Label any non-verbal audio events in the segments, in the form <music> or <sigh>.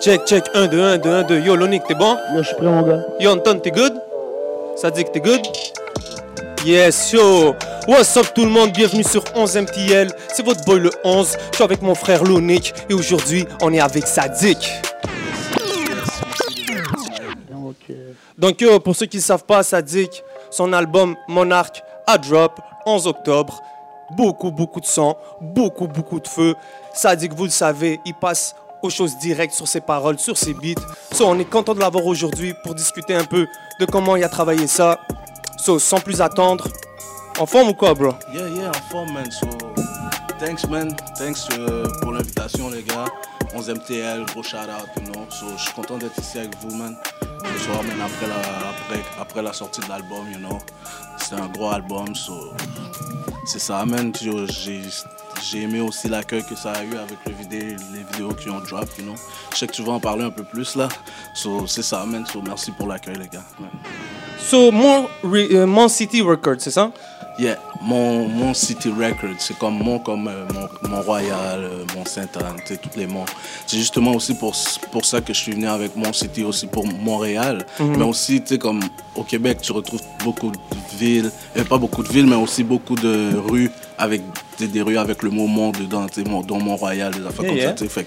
Check, check, 1, 2, 1, 2, 1, 2. Yo, Lonic, t'es bon? Yo, je suis prêt, mon gars. Yo, Anton, t'es good? Ça dit que t'es good? Yes, yo! What's up tout le monde? Bienvenue sur 11 MTL. C'est votre boy le 11. Je suis avec mon frère Lonic et aujourd'hui, on est avec Sadik. Donc, euh, Donc, yo, pour ceux qui ne savent pas, Sadik, son album Monarch a drop 11 octobre. Beaucoup, beaucoup de sang, beaucoup, beaucoup de feu. Sadik, vous le savez, il passe aux choses directes sur ses paroles, sur ses beats. So, on est content de l'avoir aujourd'hui pour discuter un peu de comment il a travaillé ça. So, sans plus attendre, en forme ou quoi, bro? Yeah, yeah, en forme, man. So, thanks, man. Thanks euh, pour l'invitation, les gars. 11 MTL, gros shout out, you know. So, je suis content d'être ici avec vous, man. Ce soir, après la, après, après la sortie de l'album, you know. C'est un gros album, so. C'est ça, man. J'ai j'ai aimé aussi l'accueil que ça a eu avec les vidéos qui ont drop, you. Je sais que tu vas en parler un peu plus, là. So, c'est ça, man. So, merci pour l'accueil, les gars. So, Mon, Re- euh, City Records, c'est ça? Yeah, mon, mon City Record, c'est comme mon comme euh, mon, mon Royal, euh, mon Sainte-Anne, tous les monts. C'est justement aussi pour, pour ça que je suis venu avec mon City aussi pour Montréal. Mais aussi, tu sais, comme au Québec, tu retrouves beaucoup de villes, euh, pas beaucoup de villes, mais aussi beaucoup de rues avec des, des rues avec le mot Mont dedans, tu sais, mon- dont Mont-Royal, des affaires Yeah, comme yeah. ça, tu sais.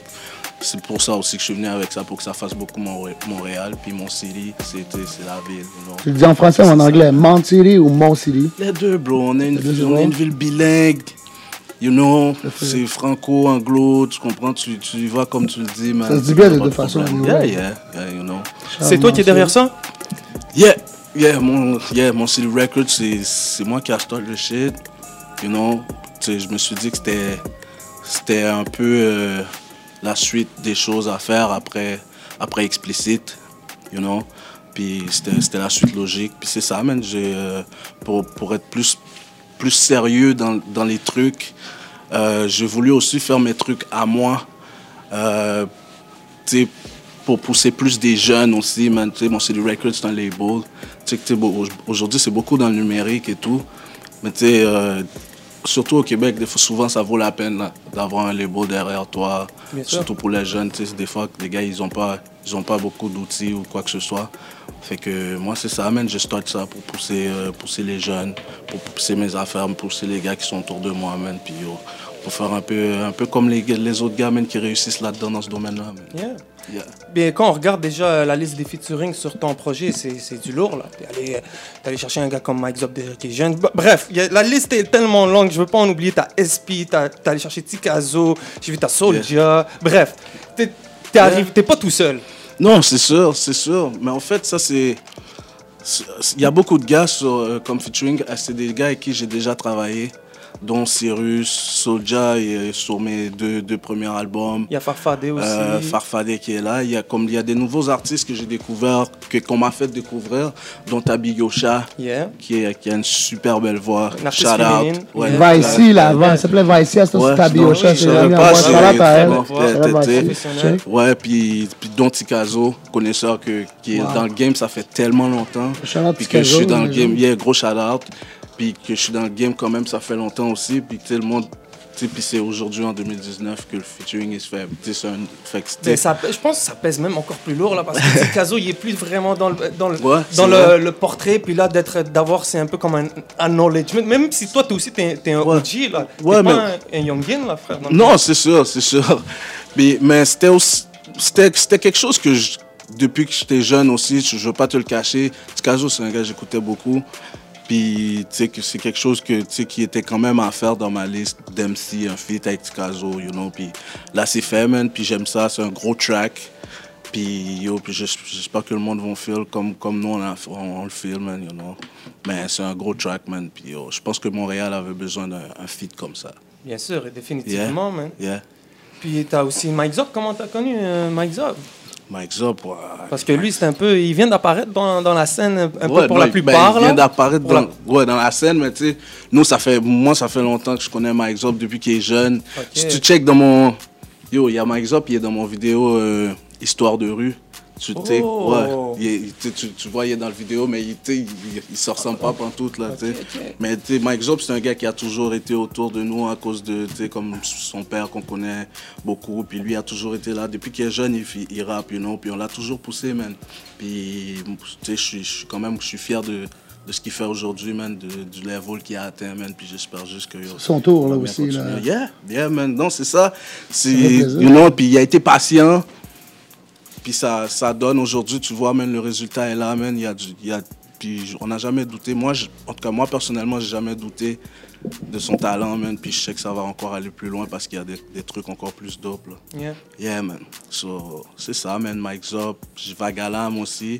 C'est pour ça aussi que je suis venu avec ça, pour que ça fasse beaucoup Montré- Montréal. Puis mon City, c'était- c'est la ville, you know. tu le dis en français ou en anglais? Mount City ou Mont City? Les deux, bro. On est une, deux, on est bro. une ville bilingue. You know, c'est franco-anglo, tu comprends, tu, tu y vas comme tu le dis, man. Ça se dit bien de Pas toute façon, problème. anyway. Yeah, yeah, yeah, you know. C'est toi qui es derrière ça? Yeah, yeah, mon, yeah, mon City Records, c'est moi qui a start le shit. You know, Tu sais, je me suis dit que c'était c'était un peu euh, la suite des choses à faire après, après Explicit, you know. Puis c'était la suite logique. Puis c'est ça, man. Euh, pour, pour être plus, plus sérieux dans, dans les trucs, euh, j'ai voulu aussi faire mes trucs à moi. Euh, tu sais, pour pousser plus des jeunes aussi, man. Tu sais, mon City Records, c'est un label. Tu sais, aujourd'hui, c'est beaucoup dans le numérique et tout. Mais tu sais, surtout au Québec, des fois, souvent, ça vaut la peine d'avoir un label derrière toi. Bien sûr. surtout pour les jeunes, tu sais, des fois, les gars, ils n'ont pas, ils ont pas beaucoup d'outils ou quoi que ce soit. Fait que moi, c'est ça, man. Je start ça pour pousser, euh, pousser les jeunes, pour pousser mes affaires, pour pousser les gars qui sont autour de moi. Puis yo, pour faire un peu, un peu comme les, les autres gars, man, qui réussissent là-dedans dans ce domaine-là. Yeah. Yeah. Bien, quand on regarde déjà euh, la liste des featuring sur ton projet, c'est c'est du lourd. là. T'es allé, euh, t'es allé chercher un gars comme Mike Zop déjà qui est jeune. Bref, y a- la liste est tellement longue, je veux pas en oublier. T'as SP, t'as t'es allé chercher Tikazo, j'ai vu ta Soulja. Bref, t'es t'es Yeah. pas tout seul. Non, c'est sûr, c'est sûr. Mais en fait, ça, c'est. Il y a beaucoup de gars sur, euh, comme featuring. euh, C'est des gars avec qui j'ai déjà travaillé, dont Cyrus, Soulja, et sur mes deux, deux premiers albums. Il y a Farfadé aussi. Euh, Farfadé qui est là. Il y a, comme, il y a des nouveaux artistes que j'ai découverts, que, qu'on m'a fait découvrir, dont Tabi Gosha, yeah. qui, est, qui a une super belle voix. Une Shout féminine. out. Yeah. Vici, là, avant, ça s'appelait Vici, à ce Ouais, Tabiocha, non, c'est je savais la pas, c'est- à à. Ouais, puis, puis Don Tikazo, connaisseur que, qui est Wow. dans le game, ça fait tellement longtemps. Shout out Puis que je suis dans le game, yeah, gros shout out. Puis que je suis dans le game quand même, ça fait longtemps aussi. Puis sais, le monde, puis c'est aujourd'hui en 2019 que le featuring se fait. C'est un. Fait que, ça, je pense que ça pèse même encore plus lourd là parce que <laughs> Tikazo il est plus vraiment dans le dans le, Ouais, dans c'est le, vrai. le portrait puis là d'être d'avoir c'est un peu comme un acknowledgement même si toi t'es aussi t'es, un Ouais. OG là Ouais, pas mais- un, un youngin là frère Non, c'est sûr, c'est sûr. <laughs> Mais, mais c'était aussi- c'était quelque chose que je- depuis que j'étais jeune aussi, je ne veux pas te le cacher. Tikazo, c'est un gars que j'écoutais beaucoup. Puis, tu sais, que c'est quelque chose que, qui était quand même à faire dans ma liste d'MC, un feat avec Tikazo, you know. Puis là, c'est fait, man. Puis j'aime ça, c'est un gros track. Puis, yo, puis j'espère que le monde va feel comme, comme nous, on, a- on, on le feel, man, you know. Mais c'est un gros track, man. Puis, yo, je pense que Montréal avait besoin d'un un feat comme ça. bien sûr et définitivement man Yeah. puis t'as aussi Mike Zop comment t'as connu euh, Mike Zop Mike Zop, ouais. parce que lui c'est un peu il vient d'apparaître dans, dans la scène un peu Ouais, pour non, la plupart ben, il vient d'apparaître dans, la- ouais, dans la scène, mais tu sais, nous, ça fait, moi, ça fait longtemps que je connais Mike Zop depuis qu'il est jeune. Si tu check dans mon. Yo, il y a Mike Zop, il est dans mon vidéo euh, Histoire de rue. Tu, Oh. ouais, il est- il- tu, tu, tu vois, il est dans la vidéo, mais il, il, il se ressemble pas pantoute, là, tu sais. ok. Mais Mike Job, c'est un gars qui a toujours été autour de nous à cause de, comme son père qu'on connaît beaucoup. Puis lui a toujours été là. Depuis qu'il est jeune, il, il rappe, you know. Puis on l'a toujours poussé, man. Puis, tu sais, je suis- je suis quand même, je suis fier de, de ce qu'il fait aujourd'hui, man, de- du level qu'il a atteint, man. Puis j'espère juste que... Son tour, là, aussi, là. Yeah, yeah, man. Non, c'est ça. C'est, fait plaisir. you know, puis il a été patient. Puis ça, ça donne aujourd'hui, tu vois, man, le résultat est là, man. Il y a, y a, puis on n'a jamais douté. Moi, je- en tout cas, moi, personnellement, j'ai jamais douté de son talent, man. Puis je sais que ça va encore aller plus loin parce qu'il y a des, des trucs encore plus dope, là. Yeah. Yeah, man. So, c'est ça, man. Mike Zop, Vagalam aussi,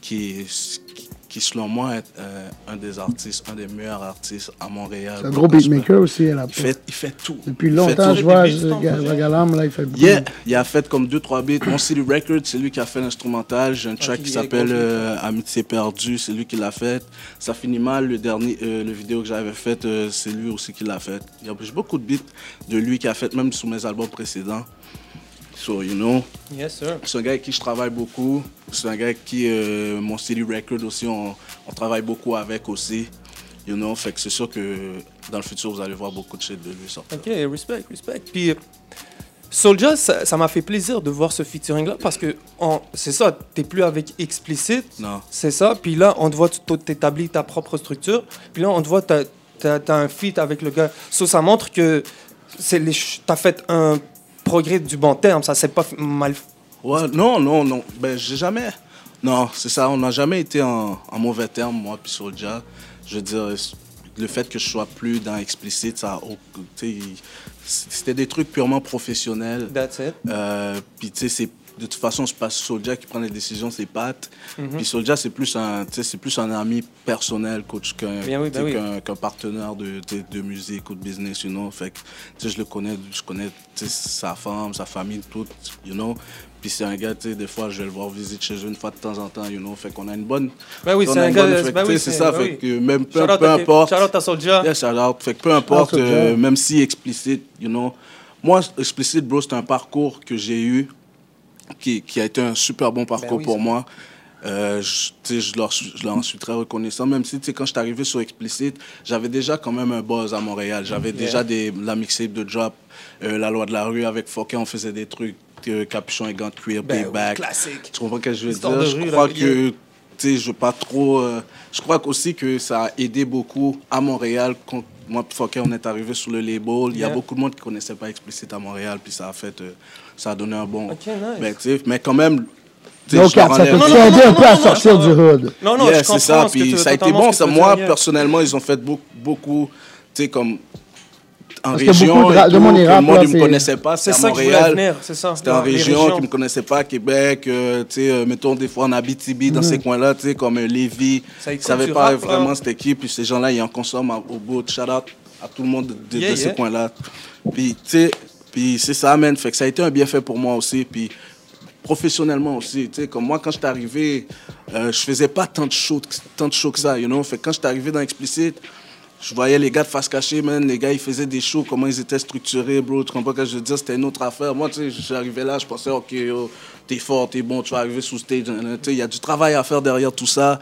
qui, qui, qui, selon moi, est euh, un des artistes, un des meilleurs artistes à Montréal. C'est un gros beatmaker aussi, elle a Il fait, il fait tout. Depuis longtemps, tout. je vois? Vagalam, là, il fait beaucoup. Yeah, il a fait comme deux, trois beats. Mon City Records, c'est lui qui a fait l'instrumental. J'ai un track Ok, qui s'appelle euh, Amitié perdue, c'est lui qui l'a fait. Ça finit mal, le dernier, euh, le vidéo que j'avais fait, euh, c'est lui aussi qui l'a fait. Il y a j'ai beaucoup de beats de lui qui a fait, même sur mes albums précédents. So, you know, Yes, sir. c'est un gars avec qui je travaille beaucoup. C'est un gars qui, euh, mon City Record aussi, on, on travaille beaucoup avec aussi. You know, fait que c'est sûr que dans le futur, vous allez voir beaucoup de shit de lui sortir. Ok, respect, respect. Puis, Soulja, ça m'a fait plaisir de voir ce featuring-là parce que c'est ça, t'es plus avec Explicit, Non. c'est ça. Puis là, on te voit, t'établis ta propre structure. Puis là, on te voit, t'as as, un feat avec le gars. So, ça montre que t'as fait un progrès du bon terme. Ça s'est pas mal. Ouais, non, non, non. Ben, j'ai jamais. Non, c'est ça, on n'a jamais été en, en mauvais terme, moi, puis Soulja. Je veux dire, le fait que je sois plus dans Explicit, ça C'était des trucs purement professionnels. That's it. Euh, puis, tu sais, c'est. De toute façon, c'est pas Soulja qui prend les décisions, c'est Pat. Mhm. Puis Soulja, c'est plus un, tu sais, c'est plus un ami personnel, coach, qu'un oui, ben sais, oui. qu'un- qu'un partenaire de, de musique ou de business, you know. Fait que, tu sais, je le connais, je connais sa femme, sa famille, tout, you know. Puis c'est un gars, tu sais, des fois, je vais le voir visite chez eux une fois de temps en temps, you know. Fait qu'on a une bonne. Ben oui, on c'est a un une gars. ben sais, oui, c'est ça, ben fait oui. que même peu, Shout out peu importe. Shout out à Soulja. Yeah, shout out. Fait que peu importe, euh, même si explicite, you know. Moi, explicite, bro, c'est un parcours que j'ai eu qui, qui a été un super bon parcours Ben oui, pour moi. Euh, je, je, leur, suis- je leur suis très reconnaissant, même si quand je suis arrivé sur Explicit, j'avais déjà quand même un buzz à Montréal. J'avais déjà des, la mixtape de Drop, euh, La Loi de la Rue avec Fouquet, on faisait des trucs, euh, Capuchon et Gant Cuir, Ben Payback. classique. Tu comprends ce que je veux Histoire dire? Je crois là, que, tu sais, je pas trop... euh, je crois aussi que ça a aidé beaucoup à Montréal. Quand moi et Fouquet, on est arrivé sur le label, il y a beaucoup de monde qui connaissait pas Explicit à Montréal, puis ça a fait... euh, ça a donné un bon... Ok, nice. Ben, mais quand même... cap, ça t'a aidé non, un non, peu à non, sortir non, du hood. Non, non, Yeah, c'est ça. que Puis ça a été bon. Ça, que moi, personnellement, ils ont fait beaucoup, beaucoup tu sais, comme en Parce que région. beaucoup de de tout, mon que rap, moi, là, je ne me c'est- connaissais pas. C'est ça que Montréal. C'était en région qui ne me connaissait pas, Québec, euh, tu sais, euh, mettons des fois en Abitibi, dans ces coins-là, tu sais, comme euh, Lévis. Ça Ils ne savaient pas rap, vraiment c'était qui, puis ces gens-là, ils en consomment au bout. Shout out à tout le monde de, de- Yeah, de ces coins-là. Puis, tu sais, puis c'est ça, man. Fait que ça a été un bienfait pour moi aussi. Puis, professionnellement aussi. Tu sais, comme moi, quand je suis arrivé, euh, je faisais pas tant de shows, tant de shows que ça, you know? Fait que quand je suis arrivé dans Explicit, je voyais les gars de face cachée, man. Les gars, ils faisaient des shows, comment ils étaient structurés, bro. Tu comprends ce que je veux dire? C'était une autre affaire. Moi, tu sais, arrivé là, je pensais, OK, t'es fort, t'es bon, tu vas arriver sous stage. Tu sais, il y a du travail à faire derrière tout ça.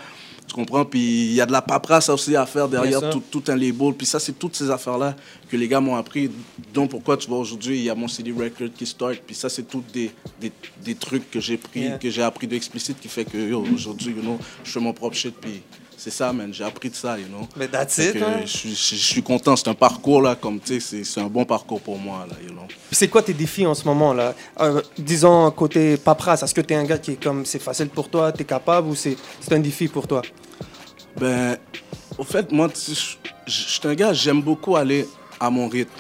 Tu comprends? Puis il y a de la paperasse aussi à faire derrière tout, tout un label. Puis ça, c'est toutes ces affaires-là que les gars m'ont appris. Donc pourquoi tu vois aujourd'hui, il y a mon CD Record qui start. Puis ça, c'est toutes des, des, des trucs que j'ai pris, Yeah. que j'ai appris de Explicit qui fait que aujourd'hui, you know, je fais mon propre shit. Puis c'est ça, man. J'ai appris de ça, you know. Mais that's it, hein? je, suis- je, je suis content. C'est un parcours, là, comme tu sais, c'est- un bon parcours pour moi, là, you know. Puis c'est quoi tes défis en ce moment là? Euh, Disons côté paperasse, est-ce que tu es un gars qui est comme c'est facile pour toi, tu es capable ou c'est c'est un défi pour toi? Ben, au fait, moi, tu sais, je suis un gars, j'aime beaucoup aller à mon rythme.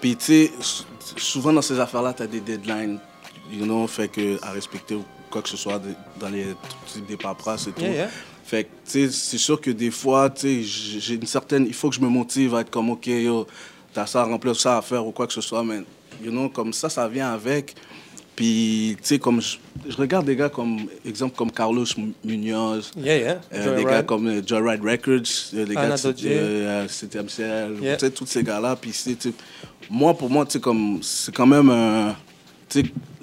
Puis, tu sais, sou- souvent dans ces affaires-là, tu as des deadlines, you know, fait que à respecter ou quoi que ce soit de- dans les des paperasses et tout. Yeah, yeah. Fait que, tu sais, c'est sûr que des fois, tu sais, j'ai une certaine. Il faut que je me motive à être comme, OK, yo, t'as ça à remplir, ça à faire ou quoi que ce soit, mais, you know, comme ça, ça vient avec. Puis, tu sais, comme je, je regarde des gars comme, exemple, comme Carlos Munoz, Yeah, yeah. euh, des gars comme euh, Joyride Records, euh, des Anna gars de Dodge. euh, CTMCL, Yeah. tu sais, tous ces gars-là. Puis, c'est- tu sais, moi, pour moi, tu sais, comme, c'est quand même un.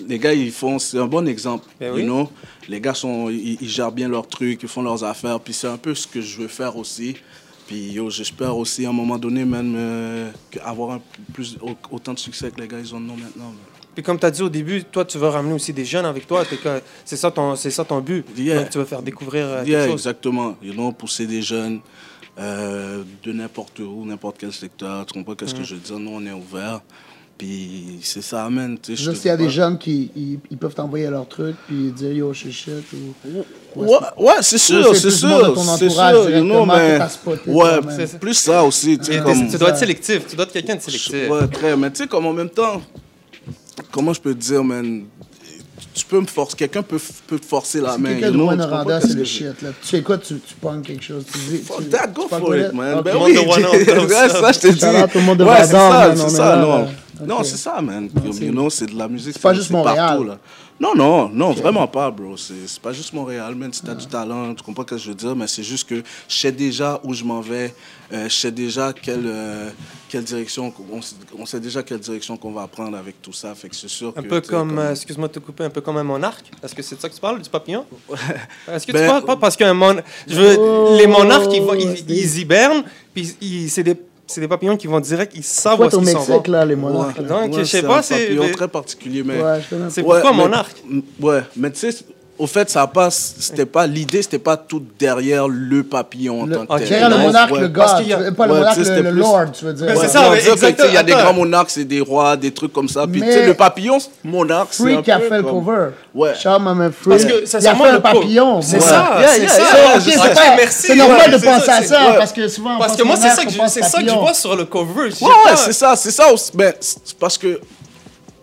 Les gars, ils font, c'est un bon exemple. Ben you know? Les gars, sont, ils, ils gèrent bien leurs trucs, ils font leurs affaires. Puis c'est un peu ce que je veux faire aussi. Puis j'espère aussi à un moment donné, même, euh, avoir un, plus, au- autant de succès que les gars, ils en ont maintenant. man. Puis comme tu as dit au début, toi, tu veux ramener aussi des jeunes avec toi. C'est ça, ton- c'est ça ton but. Yeah. Donc, tu veux faire découvrir euh, Yeah, quelque chose. exactement. You know, pousser des jeunes euh, de n'importe où, n'importe quel secteur. Tu comprends qu'est-ce Mm. que je veux dire? Nous, on est ouvert. Puis c'est ça, man. Tu sais, je Juste te s'il y a des jeunes qui ils, ils peuvent t'envoyer leur truc puis dire yo, je suis shit ou. Ouais, ouais, c'est sûr, c'est sûr. C'est sûr, you know, directement mais. Ouais. C'est plus ça aussi. Tu Et sais, t'es- comme. tu dois être sélectif. Tu dois être quelqu'un de sélectif. Ouais, très. Mais tu sais, comme en même temps, comment je peux te dire, man, tu peux me forcer, quelqu'un peut, peut te forcer la main. quelqu'un de Rwanda, c'est le shit. Là. Tu sais quoi, tu, tu pognes quelque chose. Tu dis, Fuck tu- that, go for it, man. Ben oui, <laughs> ça. je te dis. Ouais, c'est ça, c'est ça, là, non. Non, c'est ça, man. You know, c'est de la musique. C'est pas juste Montréal. partout, là. Non, non, non, vraiment pas, bro. C'est pas juste Montréal, man. Si t'as du talent, tu comprends ce que je veux dire, mais c'est juste que je sais déjà où je m'en vais. euh, je sais déjà quelle, euh, quelle direction, on, sait déjà quelle direction qu'on va prendre avec tout ça. Fait que c'est sûr Un que, peu comme, euh, excuse-moi de te couper, un peu comme un monarque. Est-ce que c'est de ça que tu parles, du papillon? Est-ce que Ben- tu parles pas? Parce qu'un mon... je veux, Oh, les monarques, ils, ils, c'est- ils hibernent, puis c'est des, c'est des papillons qui vont direct, ils savent où Faut est-ce au Mexique, là, les monarques. là. Donc, je sais c'est pas, c'est- papillon très particulier, mais. Ouais. C'est Ouais, pourquoi mais- monarque? Ouais, mais tu sais, au fait, ça passe. C'était pas l'idée, c'était pas tout derrière le papillon en Le- tant que tel. Derrière le monarque, Ouais. le gars, a- tu pas le Ouais, monarque, le, c'était le plus- lord, tu veux dire. Ouais, c'est ça, Il y a des grands monarques, c'est des rois, des trucs comme ça. Puis tu Mais- sais, le papillon, monarque, c'est un Freak qui a peu fait le cover. Ouais. Freak. Parce que c'est il a fait le papillon. C'est ça, c'est ça. C'est normal de c'est penser ça, à c'est- ça, parce que souvent, Parce que moi, c'est monarque, ça que je, pense c'est ça que je papillon. vois sur le cover. Ouais, c'est ça, c'est ça. Ben, parce que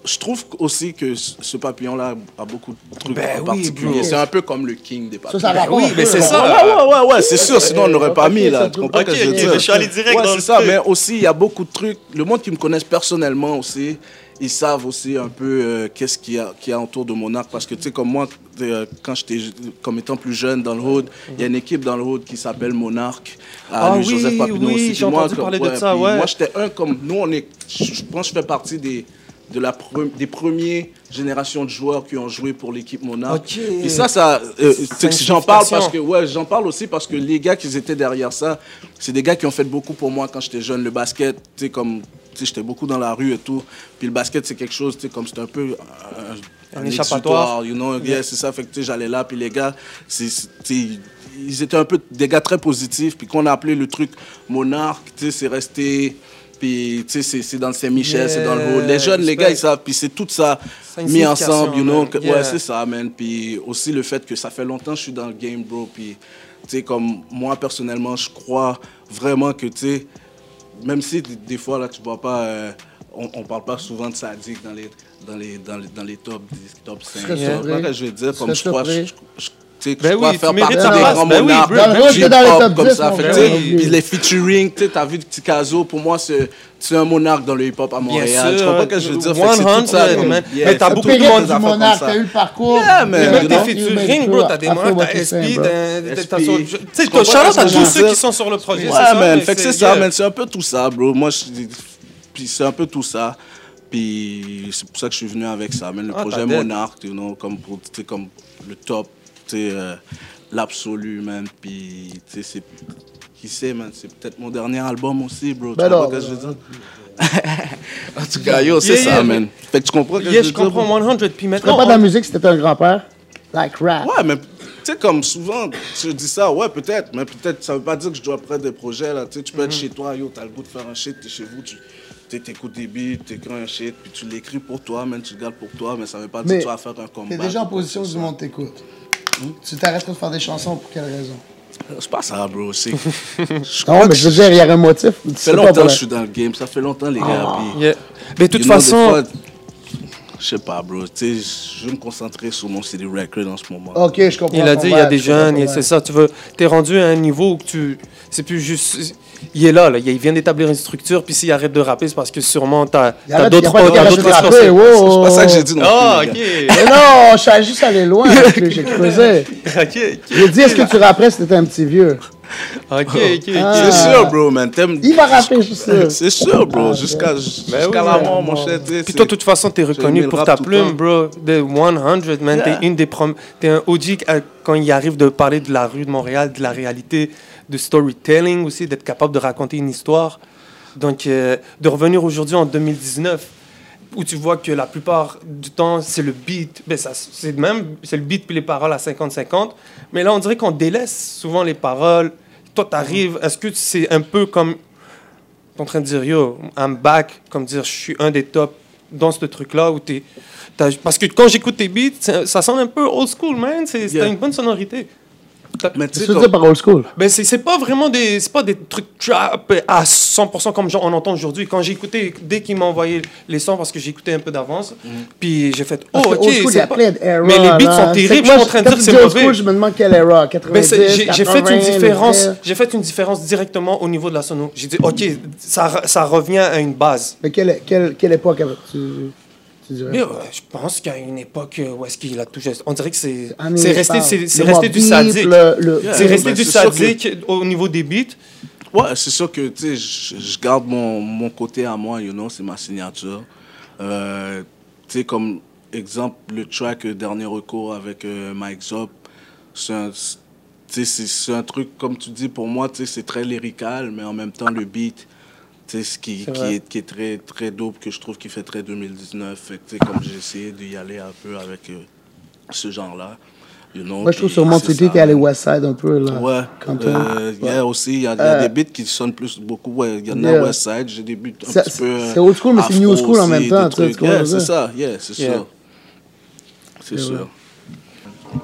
je trouve aussi que ce papillon-là a beaucoup de trucs Ben en oui, particulier. bro. c'est un peu comme le king des papillons. ça Ben oui, mais c'est ça. Ouais, ouais, ouais, ouais, c'est sûr, sinon on n'aurait pas mis là. Tu comprends Ok, ce que je veux ok, dire? je suis allé direct Ouais, dans c'est le ça, truc. mais aussi, il y a beaucoup de trucs. Le monde qui me connaisse personnellement aussi, ils savent aussi un peu euh, qu'est-ce qu'il y, a- y a autour de Monarch. Parce que, tu sais, comme moi, euh, quand j'étais, comme étant plus jeune dans le Hood, il y a une équipe dans le Hood qui s'appelle Monarch. Ah Louis oui, Joseph Papineau oui, aussi. moi, entendu comme- parler de ça, ouais. Moi, j'étais un comme. Nous, on est. Je je pense que je fais partie des de la pre- des premières générations de joueurs qui ont joué pour l'équipe Monarch. Ok. Et ça, ça, euh, j'en parle parce que ouais, j'en parle aussi parce que les gars qui étaient derrière ça, c'est des gars qui ont fait beaucoup pour moi quand j'étais jeune. Le basket, tu sais, comme, tu sais, j'étais beaucoup dans la rue et tout. Puis le basket, c'est quelque chose, tu sais, comme c'est un peu un, Un échappatoire. you know, yeah, c'est ça. Fait que j'allais là, puis les gars, c'est, ils étaient un peu des gars très positifs. Puis qu'on a appelé le truc monarque, tu sais, c'est resté. Puis, tu sais, c'est- dans le Saint-Michel, c'est dans le haut. Les jeunes, les gars, ils savent. Puis c'est tout ça mis ensemble, you know. que- man. Ouais, Yeah. c'est ça, man. Puis aussi le fait que ça fait longtemps que je suis dans le game, bro. Puis, tu sais, comme moi, personnellement, je crois vraiment que, tu sais, même si des, fois, là, tu vois pas, euh, on, on parle pas souvent de Sadik dans les, dans les, dans les, dans les top 10, top 5. serais Tu vois surpris. ce que je veux dire? Comme Je crois, je- je- tu Ben oui, faire partie des grands Ben monarques. hip-hop comme 10, ça. Oui. puis les featuring, tu t'as vu Ticazo, pour moi, c'est un monarque dans le hip-hop à Montréal. Tu comprends ce que je veux dire? Fait que c'est tout ça, 100, comme- man. Yeah, Mais t'as beaucoup de des monde comme monarque, t'as eu le parcours. Mais tes featuring, bro, t'as des monarques, t'as SP, t'as- t'as- t'as son- Tu sais, ce à tous ceux qui sont sur le projet. Ouais, man. Fait que c'est ça, man. C'est un peu tout ça, bro. Moi, puis c'est un peu tout ça. Puis c'est pour ça que je suis venu avec ça, man. Le Ah, projet t'as know, comme, pour, tu sais, comme le top, tu euh, l'absolu, man. Puis, tu sais, c'est. Qui sait, man, c'est peut-être mon dernier album aussi, bro. Tu comprends non. ce que je veux dire? <laughs> en tout cas, yo, c'est Yeah, ça, yeah, man. Fait que tu comprends que Yeah, je je veux dire? bro? comprends 100. Puis Tu maintenant, pas de la musique si t'étais un grand-père? Like rap. Ouais, mais tu sais, comme souvent, je dis ça, ouais, peut-être, mais peut-être, ça veut pas dire que je dois prendre des projets, là. Tu sais, tu peux être chez toi, yo, t'as le goût de faire un shit, t'es chez vous, tu tu t'écoutes des beats, t'écris un shit, puis tu l'écris pour toi, même, tu le gardes pour toi, mais ça veut pas dire que tu vas faire un combat. T'es déjà en position du monde t'écoute. Tu t'arrêterais de faire des chansons pour quelle raison? C'est pas ça, bro, c'est... <laughs> Je Non, crois mais que je veux dire, il y aurait un motif. Ça fait longtemps que je suis dans le game, ça fait longtemps, les gars, puis... Yeah. Mais de toute façon, Je sais pas, bro, tu sais, je me concentrer sur mon CD record en ce moment. Ok, je comprends. il a dit, il y a des jeunes, c'est ça, tu veux, t'es rendu à un niveau où tu, c'est plus juste, il est là, là. Il vient d'établir une structure, puis s'il arrête de rapper, c'est parce que sûrement t'as as d'autres. C'est pas ça que j'ai dit non Ah, plus. gars. Mais non, je suis juste allé loin <laughs> j'ai creusé. ok, ok. J'ai dit, est-ce que tu rapperais si t'étais un petit vieux? Ok, ok, ok. Ah. C'est sûr, bro, man. Il va rapper, je sûr. <laughs> C'est sûr, bro. Ah, Jusqu'à jusqu'à oui, la mort, mon cher. sais, Puis toi, de toute façon, t'es reconnu pour rap ta plume, temps. bro. The 100, man. Yeah. T'es une des prom... T'es un OG euh, quand il arrive de parler de la rue de Montréal, de la réalité, de storytelling aussi, d'être capable de raconter une histoire. Donc, euh, de revenir aujourd'hui en 2019, où tu vois que la plupart du temps, c'est le beat. Ben, ça, c'est même, c'est le beat puis les paroles à 50-50. Mais là, on dirait qu'on délaisse souvent les paroles. Toi, t'arrives, est-ce que c'est un peu comme t'es en train de dire yo, I'm back, comme dire je suis un des tops dans ce truc-là où t'es. Parce que quand j'écoute tes beats, ça, ça sonne un peu old school, man. C'est c'est Yeah. une bonne sonorité. Mais tu C'est sais, par old school. Ben c'est c'est pas vraiment des c'est pas des trucs trap à 100% comme on entend aujourd'hui. Quand j'ai écouté dès qu'il m'a envoyé les sons parce que j'ai écouté un peu d'avance, puis j'ai fait oh ok c'est a pas- mais les beats là. sont terribles. Je suis moi, en train de dire c'est mauvais. school, je me demande quelle era. 90, Ben, j'ai j'ai fait une 80, différence. J'ai fait une différence directement au niveau de la sono. J'ai dit ok ça ça revient à une base. Mais quelle, quelle, quelle époque tu, tu dirais? Mais, euh, je pense a une époque euh, où est-ce qu'il a tout geste- On dirait que c'est resté, Le resté du sadique. le- le- Yeah. C'est resté Ben, du que- sadique au niveau des beats. Ouais, c'est sûr que tu sais, je, garde mon, mon côté à moi, you know, c'est ma signature. Euh, tu sais, comme exemple, le track euh, Dernier recours avec euh, Mike Zop, c'est un, tu sais, c'est un truc, comme tu dis, pour moi, tu sais, c'est très lyrical, mais en même temps, le beat, tu sais, ce qui, C'est qui, est, qui est très, très dope, que je trouve qui fait très 2019. Fait que, tu sais, comme j'ai essayé d'y aller un peu avec euh, ce genre-là. You know, Moi, je trouve c'est City, ça, t'es allé. Westside un peu, là. Ouais, Quand euh, il y a aussi, il y y a Euh, des beats qui sonnent plus, beaucoup, ouais, il y en yeah. a Westside, j'ai des beats un petit peu... c'est old school, mais c'est new school en aussi, même temps, tu tu Yeah, que c'est ça, yeah, c'est Yeah. sûr. C'est Yeah, sûr.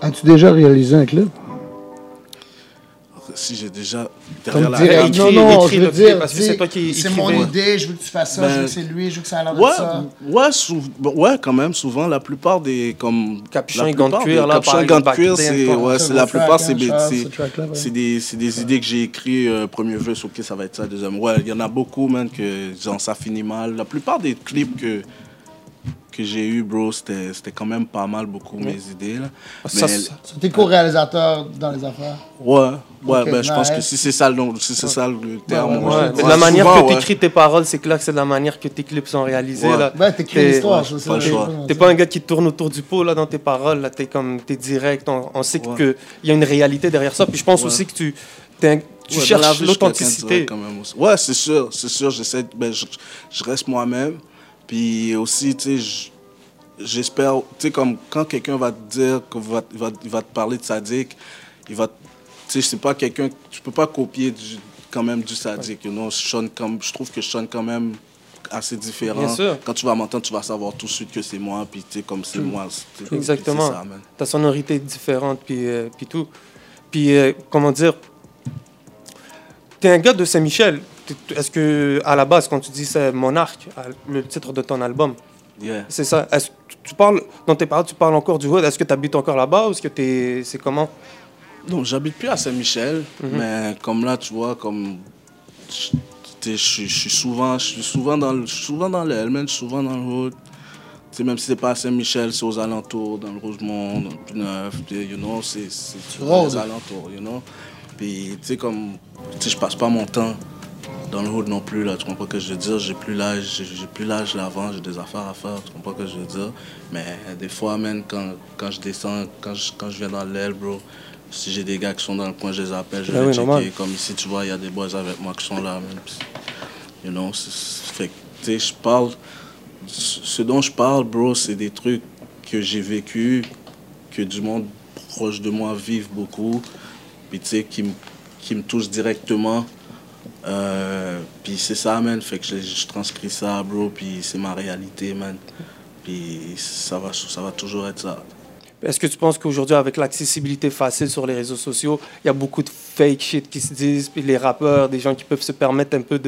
As-tu déjà réalisé un clip? Si j'ai déjà... Comme Derrière la direct. règle, Non, non, écris je le veux clip, dire, parce que c'est toi qui C'est mon idée, je veux que tu fasses ça, Ben, je veux que c'est lui, je veux que ça a l'air de Ouais, ça. ouais, sou- bon, ouais, quand même, souvent, la plupart des... Comme, Capuchon la et gants de cuir, là, et gants de cuir, c'est... Ouais, le la plupart, c'est... Des, c'est des idées que j'ai écrites, euh, premier verse, ok, ça va être ça, deuxième. Ouais, il y en a beaucoup, man, que genre, ça finit mal. La plupart des clips que, que j'ai eu, bro, c'était c'était quand même pas mal, beaucoup, mes idées, là. Ça, Mais- ça- T'es co-réalisateur dans les affaires? Ouais, ouais, ben, je pense que si c'est ça, le nom- si c'est ça le terme. ouais, la souvent, manière que tu écris tes paroles, c'est clair que c'est de la manière que tes clips sont réalisés. Ouais. Là. Ouais, t'écris T'es- l'histoire, T'es pas un gars qui tourne autour du pot là, dans tes paroles. Là, t'es comme, t'es direct. On, on sait Ouais. qu'il y a une réalité derrière ça. Puis je pense Ouais. aussi que tu, tu la cherches l'authenticité. Ouais, c'est sûr, c'est sûr. J'essaie, ben, je, je reste moi-même. Puis aussi, tu sais, je- j'espère, tu sais, comme quand quelqu'un va te dire, que va, va, il va te parler de sadique, il va, tu sais, c'est pas quelqu'un, tu peux pas copier du, quand même du sadique, you know. Je, sonne comme, je trouve que je sonne quand même assez différent. Bien sûr. Quand tu vas m'entendre, tu vas savoir tout de suite que c'est moi, puis tu sais, comme c'est moi. Exactement. ça. Ta sonorité est différente, puis, euh, puis tout. Puis, euh, comment dire, t'es un gars de Saint-Michel. Est-ce que, à la base, quand tu dis c'est Monarque, le titre de ton album, Yeah. c'est ça. Est-ce que tu parles, dans tes paroles, tu parles encore du hood. Est-ce que tu habites encore là-bas ou est-ce que t'es, c'est comment? Non, j'habite plus à Saint-Michel, Mhm. mais comme là, tu vois, comme je suis- souvent, je suis souvent dans, le- souvent dans le suis souvent dans le hood. Tu sais, même si c'est pas à Saint-Michel, c'est aux alentours, dans le Rosemont, dans le Pneuf, you know, c'est rôdes. les alentours, you know. Puis, tu sais, comme, tu sais, je passe pas mon temps dans le hood non plus, là, tu comprends ce que je veux dire? J'ai plus l'âge, j'ai plus l'âge j'ai des affaires à faire, tu comprends ce que je veux dire? Mais des fois, man, quand, quand je descends, quand je, quand je viens dans l'aile, bro, si j'ai des gars qui sont dans le coin, je les appelle, je Ah vais oui, checker. normal. Comme ici, tu vois, il y a des boys avec moi qui sont là, man. You know, fait tu sais, je parle, ce dont je parle, bro, c'est des trucs que j'ai vécu, que du monde proche de moi vive beaucoup, puis tu sais, qui me qui me touchent directement. Euh, puis c'est ça, man. Fait que je, transcris ça, bro, puis c'est ma réalité, man. Puis ça va, ça va toujours être ça. Est-ce que tu penses qu'aujourd'hui, avec l'accessibilité facile sur les réseaux sociaux, il y a beaucoup de fake shit qui se disent, puis les rappeurs, des gens qui peuvent se permettre un peu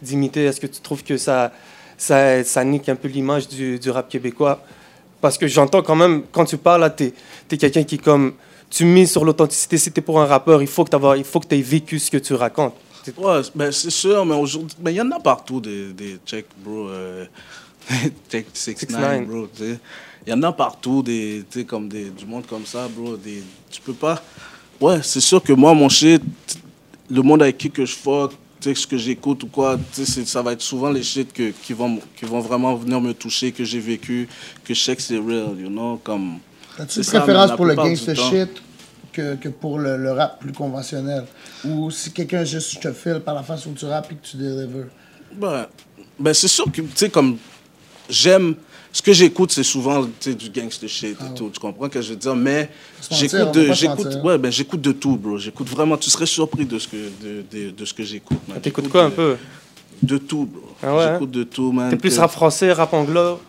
d'imiter, est-ce que tu trouves que ça, ça, nique un peu l'image du, du rap québécois? Parce que j'entends quand même, quand tu parles, là, t'es, es quelqu'un qui, comme, tu mises sur l'authenticité. Si t'es pour un rappeur, il faut que tu aies vécu ce que tu racontes. Ouais, ben c'est sûr, mais aujourd'hui, mais il y en a partout des, des check, bro. Euh, check 6 6ix9ine. bro. Il y en a partout des, tu sais, comme des, du monde comme ça, bro. Des, tu peux pas. Ouais, c'est sûr que moi, mon shit, le monde avec qui que je fuck, tu sais, ce que j'écoute ou quoi, tu sais, c'est- ça va être souvent les shit que, qui, vont, qui vont vraiment venir me toucher, que j'ai vécu, que je sais que c'est real, you know, comme. As-tu une ça, préférence pour le gangster shit? Que, que pour le, le rap plus conventionnel? Ou si quelqu'un juste te file par la façon où tu rappes et que tu délivres? Ben, ben c'est sûr que, tu sais, comme, j'aime, ce que j'écoute, c'est souvent, tu sais, du gangster shit et tout, tu comprends ce que je veux dire, mais j'écoute de, j'écoute, ouais, ben, j'écoute de tout, bro, j'écoute vraiment, tu serais surpris de ce que, de, de, de ce que j'écoute, man. T'écoutes quoi un peu? De tout, bro. Ah ouais, J'écoute de tout, man. T'es plus rap français, rap anglo?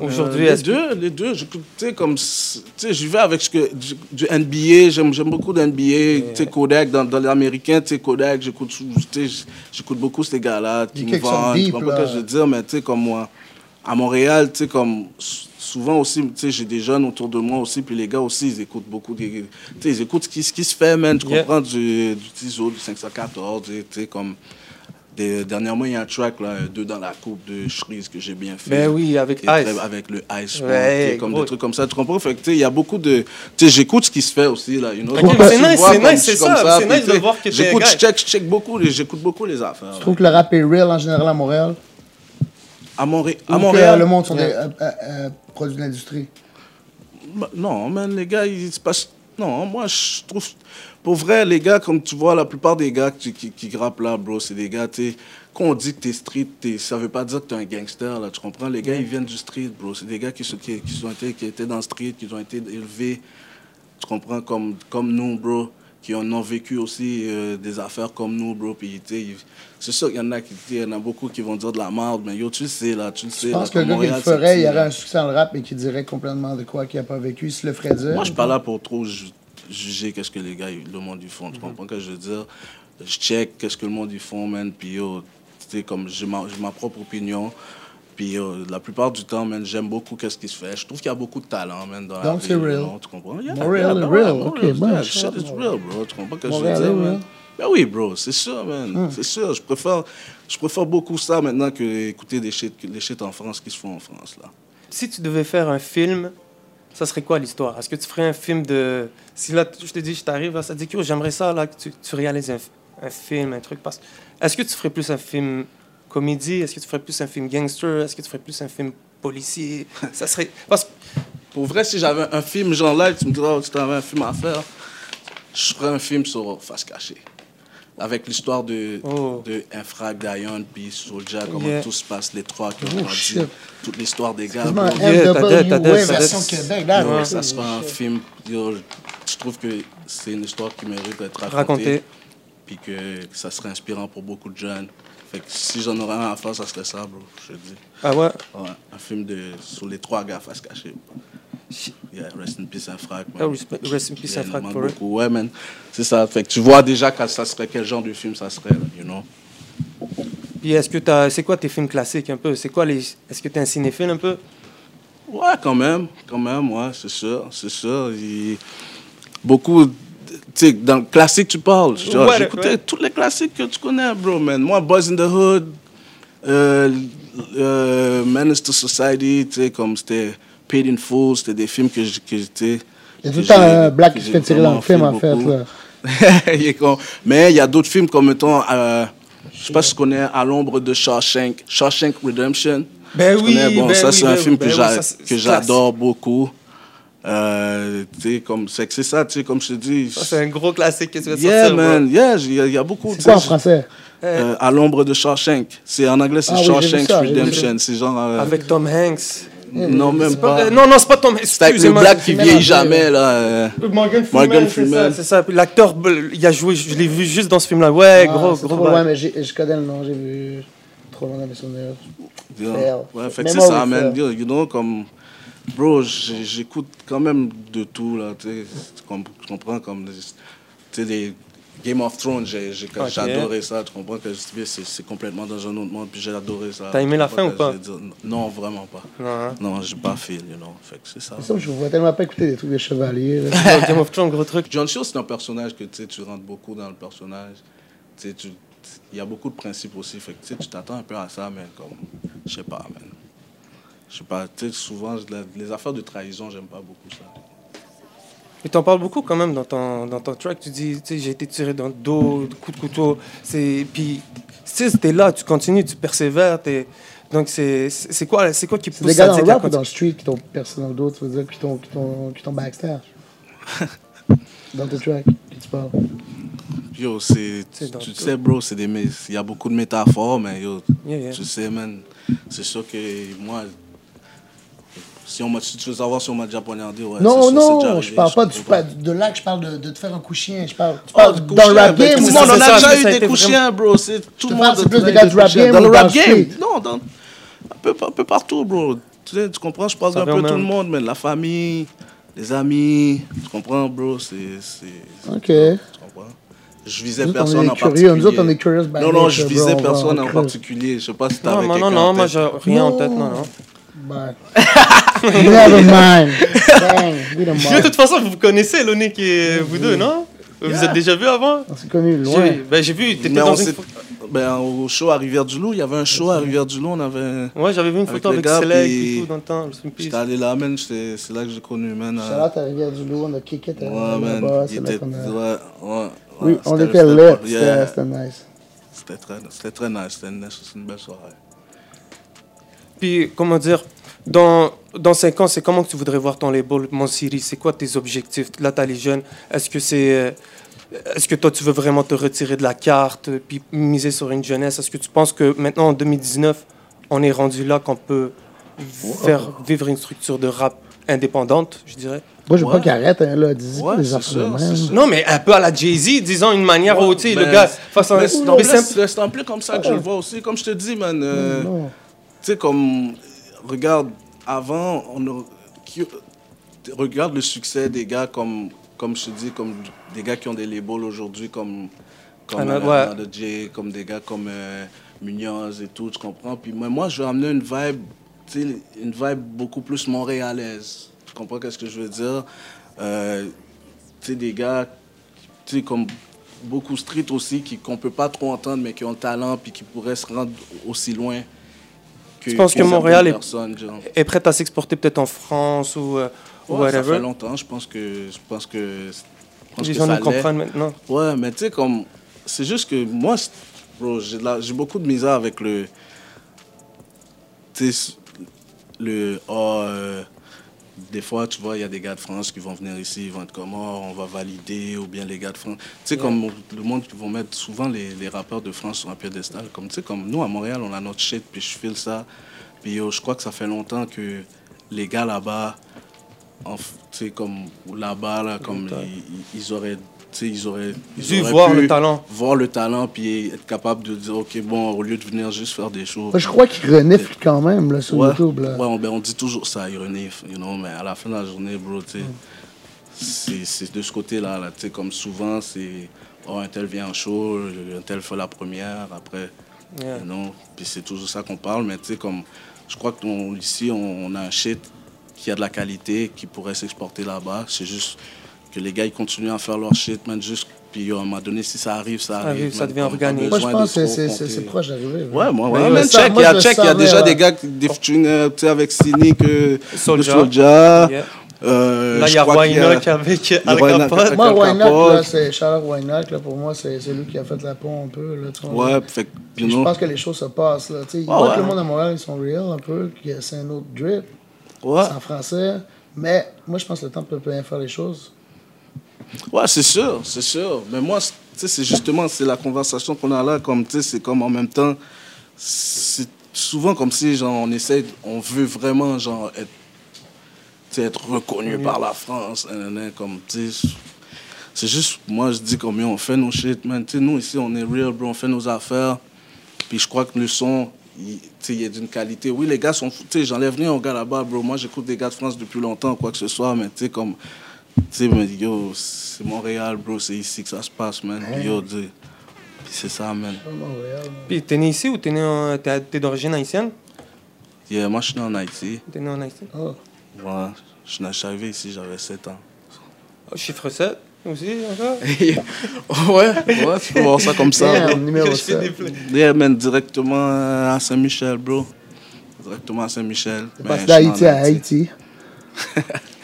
Aujourd'hui, euh, les deux, les deux. Sais, comme, tu sais, j'y vais avec ce que, du, du NBA. J'aime, j'aime beaucoup d'NBA. Tu sais, Kodak, dans, dans l'américain, tu sais, Kodak, j'écoute, j'écoute beaucoup ces gars-là qui me vendent. Tu comprends là. ce que je veux dire? Mais tu sais, comme moi, à Montréal, tu sais, comme, souvent aussi, tu sais, j'ai des jeunes autour de moi aussi, puis les gars aussi, ils écoutent beaucoup. Tu sais, ils écoutent ce qui, ce qui se fait, man. Tu Yeah. comprends? Du, du Tizo, du 514, tu sais, comme. Des, dernièrement, il y a un track, là, deux dans la coupe de Shreeze que j'ai bien fait. Ben oui, avec Ice. très- avec le Ice Ouais, tu sais, comme gros. des trucs comme ça. Tu comprends? Fait que, il y a beaucoup de. Tu sais, j'écoute ce qui se fait aussi, là. You know? C'est nice, c'est nice, c'est ça, c'est nice de voir que J'écoute, je check, je check beaucoup, j'écoute beaucoup les affaires. Je trouve que le rap est real en général à Montréal? À, Ou à que Montréal. le monde sont des Ouais. euh, euh, euh, produits de l'industrie? Bah, Non, man, les gars, ils se passent. Non, moi, je trouve. Pour vrai, les gars, comme tu vois, la plupart des gars qui, qui, qui grappent là, bro, c'est des gars, tu sais, quand on dit que t'es street, t'es- ça veut pas dire que t'es un gangster, là, tu comprends? Les gars, ils viennent du street, bro. C'est des gars qui, sont- qui, qui, sont été, qui étaient dans le street, qui ont été élevés, tu comprends, comme, comme nous, bro, qui en ont vécu aussi euh, des affaires comme nous, bro. Puis, tu sais, ils- c'est sûr qu'il y en a qui, il y en a beaucoup qui vont dire de la merde, mais yo, tu le sais, là, tu le sais. Je pense que le gars qui le ferait, il y aurait un succès dans le rap et qui dirait complètement de quoi qu'il n'a pas vécu. Il se le ferait dire. Moi, je suis pas là pour trop juger qu'est-ce que les gars, le monde, ils font. Tu comprends ce que je veux dire? Je check qu'est-ce que le monde, ils font, man. Puis, yo, tu sais, comme j'ai ma, j'ai ma propre opinion. Puis, yo, la plupart du temps, man, j'aime beaucoup qu'est-ce qui se fait. Je trouve qu'il y a beaucoup de talent, man, dans la Donc, vie, c'est real. know, Tu comprends? Yeah, Montréal yeah, real. Ok, shit bro. Tu comprends ce que je veux dire, man? Ben oui, bro, c'est sûr, man. C'est sûr. Je préfère, je préfère beaucoup ça maintenant que écouter des shit, les shit en France qui se font en France, là. Si tu devais faire un film, ça serait quoi l'histoire? Est-ce que tu ferais un film de. Si là, je te dis, je t'arrive, ça te dit j'aimerais ça, là, que tu, tu réalises un, un film, un truc. Parce... Est-ce que tu ferais plus un film comédie? Est-ce que tu ferais plus un film gangster? Est-ce que tu ferais plus un film policier? Ça serait. Parce. Pour vrai, si j'avais un film genre là, tu me dirais, oh, tu avais un film à faire, je ferais un film sur Face Cachée. Avec l'histoire de, Oh. de Infra, Gaillon, puis Soulja, comment Yeah. tout se passe, les trois qui ont Oh, grandi, shit. toute l'histoire des gars. Yeah, version. Québec. Là, Yo, ça sera un film, yo, je trouve que c'est une histoire qui mérite d'être racontée. Puis que ça serait inspirant pour beaucoup de jeunes. Fait que si j'en aurais un à faire, ça serait ça, bro, je te dis. Ah ouais? Ouais, un film de, sur les trois gars face cachée. Yeah, rest in peace, man. Oh, rest in peace, for real. beaucoup. Ouais, man. C'est ça. Fait que tu vois déjà que ça serait quel genre de film ça serait, you know. Puis est-ce que t'as. C'est quoi tes films classiques un peu? C'est quoi les. Est-ce que t'es un cinéphile un peu? Ouais, quand même. Quand même, ouais, c'est sûr. C'est sûr. Il- Beaucoup. Tu sais, dans le classique, tu parles. Genre, Ouais, J'écoutais ouais. tous les classiques que tu connais, bro, man. Moi, Boys in the Hood, euh, euh, Menace to Society, tu sais, comme c'était Paid in Full, c'était des films que j'étais. Il y a tout le temps un black qui se fait tirer dans le film, en fait. là. <laughs> Mais il y a d'autres films comme, mettons, euh, je sais pas si tu connais À l'ombre de Shawshank, Shawshank Redemption. Ben oui, connais? Bon, ben ça, oui, c'est ben un oui, film ben que c'est j'adore beaucoup. Euh, tu comme, c'est que c'est ça, tu sais, comme je te dis. C'est un gros classique que tu vas Yeah, sortir. bro. man, yeah, il y, a- il y a beaucoup. C'est quoi en français? euh, à l'ombre de Shawshank. C'est en anglais, c'est Ah Shawshank Redemption. C'est genre. euh, Avec Tom Hanks. Non, même pas- pas. euh, non, non, c'est pas Tom Hanks. c'est le black qui vieillit jamais, là. euh. Morgan Freeman. Morgan c'est Freeman. ça, C'est ça. Puis L'acteur, bl- il a joué, je l'ai vu juste dans ce film-là. Ouais, Ah, gros, gros. trop loin, mais j'ai- je connais le nom, j'ai vu trop loin dans mes souvenirs. Ouais, fait que c'est ça, man. You know, comme. Bro, j'écoute quand même de tout, là. Tu comprends, comme. Tu sais, des. Game of Thrones, j'ai j'ai- Ok. j'ai adoré ça. Tu comprends que c'est c'est complètement dans un autre monde, puis j'ai adoré ça. T'as aimé la fin ou pas? Non, vraiment pas. Non, hein? Non, j'ai pas fait, you know. Fait que c'est ça. Ça, je vois tellement pas écouter des trucs de chevaliers. <laughs> Game of Thrones, gros truc. John Cho, c'est un personnage que tu sais, tu rentres beaucoup dans le personnage. Tu sais, tu il y a beaucoup de principes aussi. Fait que, tu sais, tu t'attends un peu à ça, mais comme, je sais pas, man. Je sais pas, tu sais, souvent, la- les affaires de trahison, j'aime pas beaucoup ça. Et t'en parles beaucoup quand même dans ton, dans ton track. Tu dis, tu sais, j'ai été tiré dans le dos, coup de couteau. C'est, puis, tu sais, t'es là, tu continues, tu persévères. Donc, c'est, quoi, c'est quoi qui C'est pousse des gars dans le rap ou dans le street qui t'ont percé dans le dos, tu veux dire, qui t'ont, backstage? <laughs> dans tes tracks, qui tu parles? Yo, c'est, tu sais, bro, c'est des, mé- il y a beaucoup de métaphores, mais yo, Yeah, yeah. tu sais, man, c'est sûr que moi, si, on si tu veux savoir si on m'a déjà poignardé, ouais. non, sûr, non, je parle pas du, comprends. pas de là que je parle de, de te faire un coup chien. Je parle, tu Oh, parles du coup, dans le rap ben, game le ça, monde, ça, on a ça, déjà eu des coups chiens, bro. C'est tout le monde. c'est plus a des eu gars du rap game Dans le rap game. Non, dans, un, peu, un peu partout, bro. Tu sais, tu comprends, je parle Ça un peu tout le monde, mais la famille, les amis, tu comprends, bro. C'est. c'est- Ok. Tu comprends? Je visais Nous personne on est en curieux. particulier. Nous autres, on est curious Non, non, je bro. visais On va- personne on en particulier. Je sais pas si Non, t'avais non, quelqu'un non, en non, moi, j'ai rien en tête, non, non. Bye. <laughs> Never mind. Bang. De toute façon, vous vous connaissez, Lonick et vous deux, non? Vous Yeah. êtes déjà vus avant? On s'est connus loin. J'ai ben, j'ai vu, t'étais Mais dans on une... ben, au show à Rivière-du-Loup, il y avait un show à Rivière-du-Loup, on avait... Ouais, j'avais vu une Avec photo avec Select puis- et tout dans le temps. J'étais allé là, man, j'étais- c'est là que j'ai connu, man. Charlotte à Rivière-du-Loup, on a kické Ouais, là-bas. man, il là était... qu'on a... Ouais, ouais, Oui, ouais, on c'était- était pas- C'était nice. C'était très, c'était très nice, c'était une, c'était une belle soirée. Puis, comment dire, dans, dans 5 ans, c'est comment que tu voudrais voir ton label, Mon Siri? C'est quoi tes objectifs? Là, t'as les jeunes. Est-ce que c'est. euh, Est-ce que toi, tu veux vraiment te retirer de la carte, puis miser sur une jeunesse? Est-ce que tu penses que maintenant, en 2019, on est rendu là qu'on peut faire vivre une structure de rap indépendante, je dirais? Moi, je veux Ouais. pas qu'il arrête, hein, là. Dis Ouais. Non, mais un peu à la Jay-Z, disons une manière où, tu sais, le gars. Mais c'est un- c'est- c'est un peu comme ça que je le vois aussi. Comme je te dis, man, euh, Non. Tu sais, comme, regarde, avant, on qui- regarde le succès des gars comme, comme je te dis, comme des gars qui ont des labels aujourd'hui, comme, comme euh, ouais. J, comme des gars comme euh, Munoz et tout, tu comprends? Puis moi, moi, je veux amener une vibe, tu sais, une vibe beaucoup plus montréalaise. Tu comprends qu'est-ce que je veux dire? Euh, tu sais, des gars, tu sais, comme beaucoup street aussi, qu'on peut pas trop entendre, mais qui ont le talent, puis qui pourraient se rendre aussi loin que, Tu penses que Montréal est- prête à s'exporter peut-être en France ou, euh, ou Ouais, ça whatever? fait longtemps, je pense que je pense que je pense Les que gens ça nous comprennent maintenant. Ouais, mais tu sais comme c'est juste que moi bro, j'ai beaucoup de misère avec le tu sais le oh, euh, des fois, tu vois, il y a des gars de France qui vont venir ici, ils vont être comme, oh, on va valider, ou bien les gars de France. Tu sais, comme le monde qui vont mettre souvent les, les rappeurs de France sur un piédestal. Comme, tu sais, comme nous, à Montréal, on a notre shit, puis je file ça. Puis yo, je crois que ça fait longtemps que les gars là-bas, tu sais, comme là-bas, là, comme ils, ils auraient, ils auraient, ils auraient voir pu le talent. Voir le talent, puis être capable de dire, OK, bon, au lieu de venir juste faire des shows. Je crois qu'il renifle quand même là, sur Ouais, YouTube. Là. ouais, on, ben, on dit toujours ça, ironie, you know, mais à la fin de la journée, bro, tu sais, c'est- c'est de ce côté-là, là, tu sais, comme souvent, c'est, oh, un tel vient en show, un tel fait la première, après, Yeah. you know, puis c'est toujours ça qu'on parle, mais tu sais, comme, je crois qu'ici, on, on a un shit qui a de la qualité, qui pourrait s'exporter là-bas, c'est juste que les gars, ils continuent à faire leur shit, man, juste, puis à un moment donné, si ça arrive, ça Ça arrive. ça devient organique. Moi, je pense que c'est- proche d'arriver. Ouais, moi, ouais, le check, il y a, check, il y a déjà des gars, qui- des featuring, euh, tu sais, avec Cynic, euh, Soulja. de Soulja. Yeah. Euh, Là, il y a Waynock avec Al Capote. Moi, Capote. là, c'est Charles Wynock, là, pour moi, c'est c'est lui qui a fait la pont un peu. Là, tu. Ouais, fait je pense que les choses se passent. Là. Tu sais, il Ah voit ouais. que le monde à Montréal, ils sont real un peu, c'est un autre drip, Ouais, c'est en français. Mais moi, je pense que le temps peut bien faire les choses. Ouais c'est sûr, c'est sûr. Mais moi, c'est- justement, c'est la conversation qu'on a là, comme, tu sais, c'est comme en même temps, c'est souvent comme si, genre, on essaie, on veut vraiment, genre, être, être reconnu par la France, comme, tu sais, c'est juste, moi, je dis comme, on fait nos shit, man. Tu sais, nous, ici, on est real, bro, on fait nos affaires. Puis je crois que le son, il, est d'une qualité. Oui, les gars sont j'enlève rien aux gars là-bas, bro. Moi, j'écoute des gars de France depuis longtemps, quoi que ce soit, mais tu sais, comme, tu sais, mais yo, c'est Montréal, bro, c'est ici que ça se passe, man. Puis yo, puis c'est ça, man. Puis t'es né ici ou t'es né en- t'es t'es d'origine haïtienne? Yeah, moi, je suis né en Haïti. T'es né en Haïti Oh. Voilà. Je suis arrivé ici, j'avais 7 ans. Oh, Chiffre 7. aussi, encore? <laughs> ouais, ouais, tu peux voir ça comme ça. Yeah, numéro Je fais 7. des plays. Yeah, man, directement à Saint-Michel, bro. Directement à Saint-Michel. C'est Mais passé je suis en d'Haïti à Haïti. <laughs>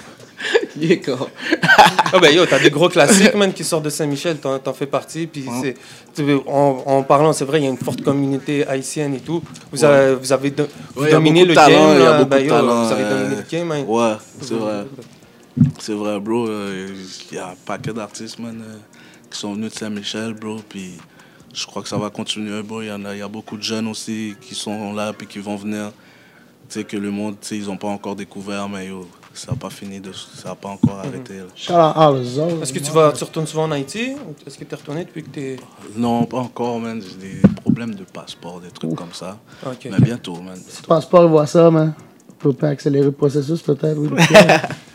Il est con. Ah ben yo, t'as des gros classiques, man, qui sortent de Saint-Michel, t'en, t'en fais partie. Puis Ouais. c'est, tu- en, en parlant, c'est vrai, il y a une forte communauté haïtienne et tout. Vous Ouais. avez, vous avez Ouais, dominé le game. il y a beaucoup Ben de yo, talent, vous avez euh, dominé le game, hein. Ouais, c'est vrai. C'est vrai, bro. euh, Il y a un paquet d'artistes, man, euh, qui sont venus de Saint-Michel, bro. Puis je crois que ça va continuer, bro. Il y, en a, y a beaucoup de jeunes aussi qui sont là puis qui vont venir. Tu sais, que le monde, tu sais, ils n'ont pas encore découvert, mais yo, ça n'a pas fini, de, ça n'a pas encore arrêté. the autres. Est-ce que tu, vas, tu retournes souvent en Haïti? Est-ce que tu es retourné depuis que tu es. Non, pas encore, man. J'ai des problèmes de passeport, des trucs comme ça. Ok. Mais bientôt, man. Passeport, voir ça, man. Peut pas accélérer le processus, peut-être. Oui, <laughs>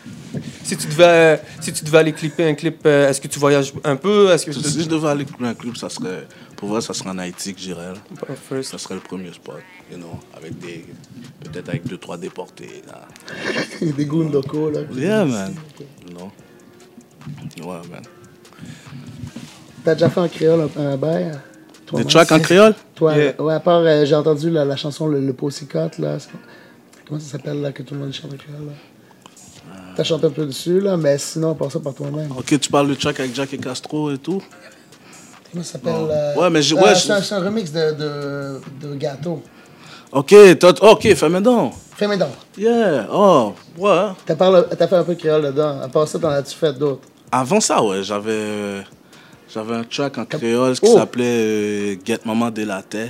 Si tu devais, si tu devais aller clipper un clip, euh, est-ce que tu voyages un peu? Est-ce que Si je devais aller dans un club, ça serait, pour vrai, ça serait en Haïti que j'irais. Ça serait le premier spot, you know, avec des, peut-être avec deux, trois déportés. là. <laughs> Des Gundoko, là. Yeah, man. Know? Ouais, man. T'as déjà fait en créole un, un bail? hein? Toi, Des tracks en créole? Toi, Yeah. ouais, à part, euh, j'ai entendu la, la chanson Le, le Pussycat, là. Comment ça s'appelle, là, que tout le monde chante en créole, là? T'as chanté un peu dessus, là, mais sinon, par ça par toi-même. Ok, tu parles de track avec Jack et Castro et tout? Comment ça s'appelle? Euh, Ouais, mais euh, ouais, c'est je- un- c'est un remix de, de, de Gâteau. Ok, ok, fais-moi donc. Fais-moi donc. Yeah, oh, ouais. T'as parlé- t'as fait un peu de créole dedans. À part ça, t'en as-tu fait d'autres? Avant ça, ouais, j'avais, euh, j'avais un track en créole qui Oh. s'appelait euh, Get Maman de la Terre.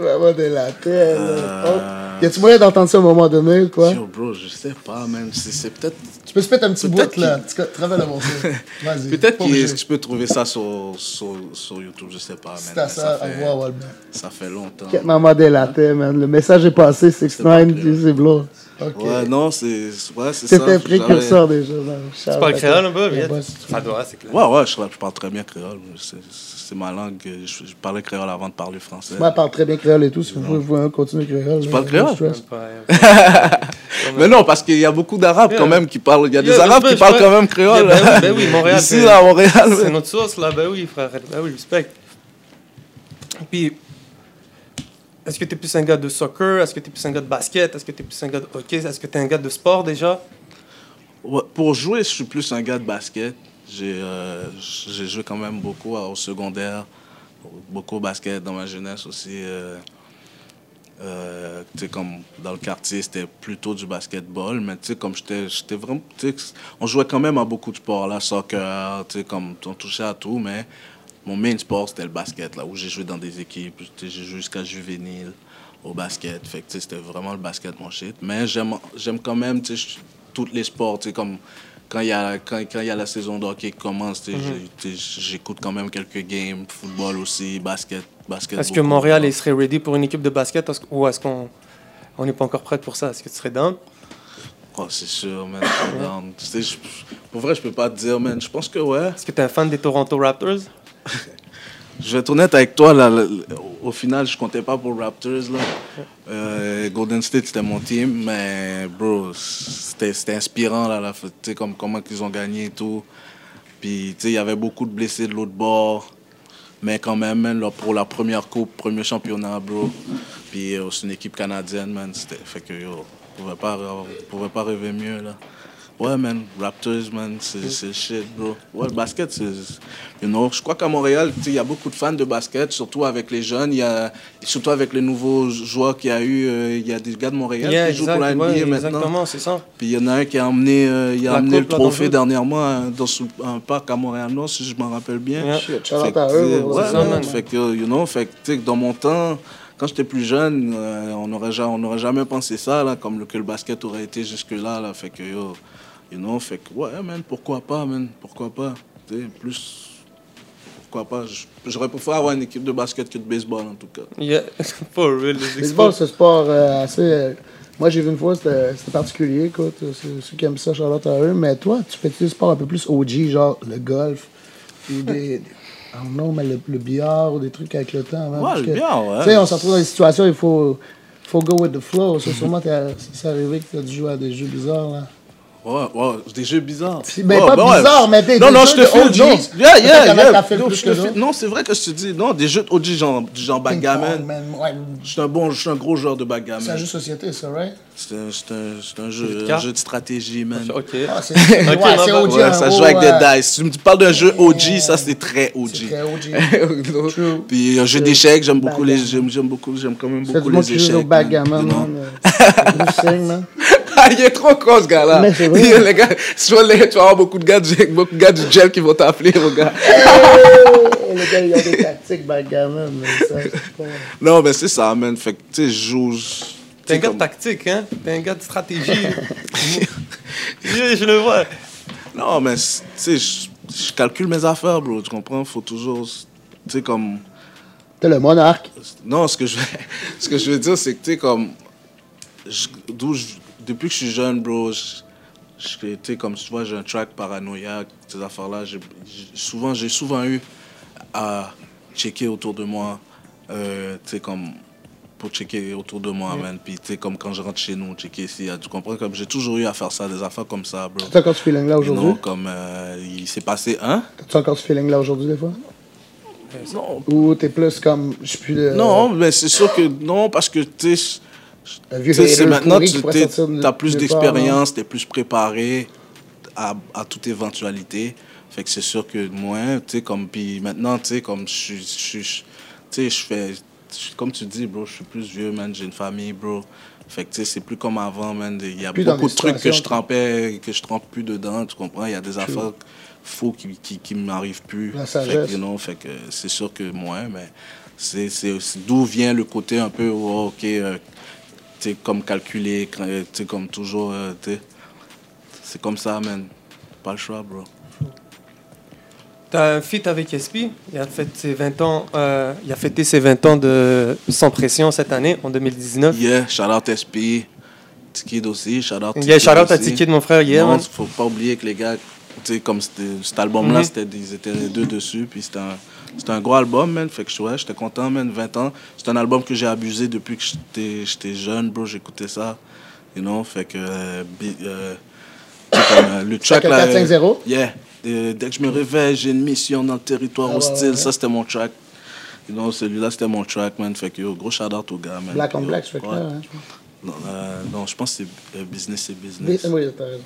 Vraiment de la. Euh. Oh. Y a-tu moyen d'entendre ça à un moment donné, quoi? Yo, bro, je sais pas, man. C'est, c'est peut-être Tu peux se mettre un petit bout, là. Tu travailles le morceau. <laughs> Vas-y. Peut-être que tu peux trouver ça sur, sur, sur YouTube, je sais pas. C'est man, à mais ça, à fait, voir, Walbert. ça fait longtemps. Quête maman délaté, man. Le message est passé, 6 9 pas clair. c'est blow. Ok. Ouais, non, c'est ouais, c'est ça. C'était précurseur déjà. man. Tu parles créole un peu? Ouais, Viens. bah, Ça doit, c'est clair. Ouais, ouais, je, je parle très bien créole. C'est, ma langue. Je, je parlais créole avant de parler français. Moi, je parle très bien créole et tout. Si vous voulez, vous pouvez continuer créole. Tu parles créole? Ouais. <laughs> Mais non, parce qu'il y a beaucoup d'Arabes Yeah. quand même qui parlent. Il y a des Arabes qui parlent quand même créole. Yeah, ben oui, ben oui, Montréal, Ici, c'est- là, à Montréal. C'est notre source, là. Ben oui, frère. Ben oui, respect. Puis, est-ce que tu es plus un gars de soccer? Est-ce que tu es plus un gars de basket? Est-ce que tu es plus un gars de hockey? Est-ce que tu es un gars de sport déjà? Ouais, pour jouer, je suis plus un gars de basket. J'ai euh, j'ai joué quand même beaucoup au secondaire, beaucoup au basket dans ma jeunesse aussi. euh, euh, comme dans le quartier, c'était plutôt du basketball, mais comme j'étais vraiment. On jouait quand même à beaucoup de sports, là, soccer, comme on touchait à tout, mais mon main sport, c'était le basket, là, où j'ai joué dans des équipes. J'ai joué jusqu'à juvénile au basket. Fait c'était vraiment le basket, mon shit. Mais j'aime quand même, tous les sports, comme quand il y a quand, quand y a la saison de hockey qui commence, sais, j'écoute quand même quelques games, football aussi, basket, basket. Est-ce que. Montréal il serait ready pour une équipe de basket? Ou est-ce qu'on on n'est pas encore prêt pour ça? Est-ce que tu serais down? Oh, c'est sûr, man. je suis down. Tu sais, je- pour vrai, je peux pas te dire, man. Je pense que ouais. Est-ce que tu es un fan des Toronto Raptors? <laughs> Je vais être honnête avec toi, là, au final, je comptais pas pour Raptors. Là. Euh, Golden State, c'était mon team, mais bro, c'était inspirant, là, là, comme, comment ils ont gagné et tout. Puis, il y avait beaucoup de blessés de l'autre bord, mais quand même, là, pour la première coupe, premier championnat, bro. Puis, euh, c'est une équipe canadienne, man. Fait que, yo, on on pouvait pas rêver mieux, là. Ouais, man, Raptors, man, c'est c'est shit, bro. Ouais, le basket, c'est. You know, je crois qu'à Montréal, il y a beaucoup de fans de basket, surtout avec les jeunes. Il y a, surtout avec les nouveaux joueurs qu'il y a eu. euh, Il y a des gars de Montréal Yeah, qui jouent pour la NBA ouais, maintenant. exactement, c'est ça. Puis il y en a un qui a emmené, euh, il a amené coupe, le trophée dernièrement euh, dans un parc à Montréal-Nord, si je m'en rappelle bien. Yeah. Shit, Fait que, eux. ouais, c'est ça, man. man. Fait que, you know, fait que, tu sais, dans mon temps, quand j'étais plus jeune, euh, on n'aurait jamais, on n'aurait jamais pensé ça, là, comme le, que le basket aurait été jusque-là, là. Fait que, yo, you know, fait que, ouais, man, pourquoi pas, man, pourquoi pas. Tu sais, plus, pourquoi pas. J'aurais préféré avoir une équipe de basket que de baseball, en tout cas. Yeah, <laughs> for real. les Baseball, c'est un sport euh, assez. euh, moi, j'ai vu une fois, c'était c'était particulier, écoute. euh, Ceux qui aiment ça, Charlotte à eux. Mais toi, tu fais des sports un peu plus OG, genre le golf, ou des. des- I don't know, mais le, le billard ou des trucs avec le temps. hein, Ouais, le que, billard, ouais. Tu sais, on se retrouve dans des situations, il faut, faut go with the flow. Ça, sûrement, c'est arrivé que tu as dû jouer à des jeux bizarres, là. Ouais, ouais, des jeux bizarres. Mais pas ouais. bizarres, mais des- Non, des non, jeux je te de. OGs. Non, yeah, yeah, yeah. fait Non, plus je que. Non, c'est vrai que je te dis. Non, des jeux de OG, genre, du genre backgammon. Ouais. Je suis un bon, je suis un gros joueur de C'est un backgammon. jeu de société, ça, right? C'est un, c'est un, c'est un Jeu de jeu, un jeu de stratégie, man. Ok. Ah, c'est ouais, c'est. OG. Ouais, en ça joue avec ouais. des dice. Si tu me parles d'un jeu OG, ça c'est très C'est OG. très OG. <laughs> True. Puis un jeu d'échecs, j'aime beaucoup les, Backgammon. j'aime, j'aime beaucoup, j'aime quand même C'est beaucoup du monde les qui joue échecs. au backgammon, know? man. <laughs> Ah, il est trop con ce gars-là. Mais c'est vrai. les gars, tu vas, les- tu vas avoir beaucoup de gars, du, beaucoup de gars du gel qui vont t'appeler, mon gars. <laughs> Hey, Les gars, ils ont des tactiques backgammon, mais ça. Non, mais c'est ça, man. Fait que, tu sais, je joue. je- T'es un gars de tactique, hein? T'es un gars de stratégie. <laughs> je, je le vois. Non, mais, tu sais, je, je calcule mes affaires, bro. Tu comprends? Faut toujours. Tu sais, comme. T'es le monarque. Non, ce que je, <laughs> ce que je veux dire, c'est que, tu sais, comme. je- d'où je- depuis que je suis jeune, bro, je, je- comme tu vois, j'ai un track paranoïaque, ces affaires-là. j'ai- souvent, j'ai souvent eu à checker autour de moi, euh, tu sais, comme. Pour checker autour de moi, man. Puis, tu sais, comme quand je rentre chez nous, checker ici. Tu comprends? Comme j'ai toujours eu à faire ça, des affaires comme ça, bro. T'as encore ce feeling-là aujourd'hui? non, comme euh, il s'est passé un. T'as encore ce feeling-là aujourd'hui, des fois? Non, Ou t'es plus comme, je suis plus non, mais c'est sûr que non, parce que tu sais, c'est maintenant, pourri tu as plus d'expérience, tu es plus préparé à, à toute éventualité. Fait que c'est sûr que moi, tu sais, comme, puis maintenant, tu sais, comme je suis, tu sais, je fais, comme tu dis, bro, je suis plus vieux, man, j'ai une famille, bro. Fait que, tu sais, c'est plus comme avant, man. Il y a Plus beaucoup de trucs que je trempais, que je trempe plus dedans, tu comprends? Il y a des affaires faux qui, qui, qui m'arrivent plus. La Fait que, you know, fait que c'est sûr que moi, mais c'est d'où vient le côté un peu, oh, ok, euh, sais, comme cra- tu sais, comme toujours, euh. C'est comme ça, man. Pas le choix, bro. T'as un feat avec SP. Il a, fait ses 20 ans, euh, il a fêté ses 20 ans de Sans Pression cette année, en 2019. Yeah, shout out SP, Tikid aussi, shout out Il y a shout out à aussi. Tiki de mon frère hier. non, man. faut pas oublier que les gars, tu sais, comme cet album-là, Mhm. c'était, ils étaient les deux dessus, puis c'était un, c'était un gros album, man. Fait que je- ouais, j'étais content, man, 20 ans. C'est un album que j'ai abusé depuis que j'étais, jeune, bro, j'écoutais ça, you know, fait que, euh, euh, comme, euh, le track là. 4-5-0? Yeah. Euh, dès que je me réveille, j'ai une mission dans le territoire Ah ouais, hostile. ouais. Ça, c'était mon track. You know, celui-là, c'était mon track, man. Fait que, yo, gros shout out au gars, man. Black on Yo, Black, ce ouais. truc-là. hein? Non, euh, non, je pense que c'est euh, business, c'est business. Oui, t'as raison.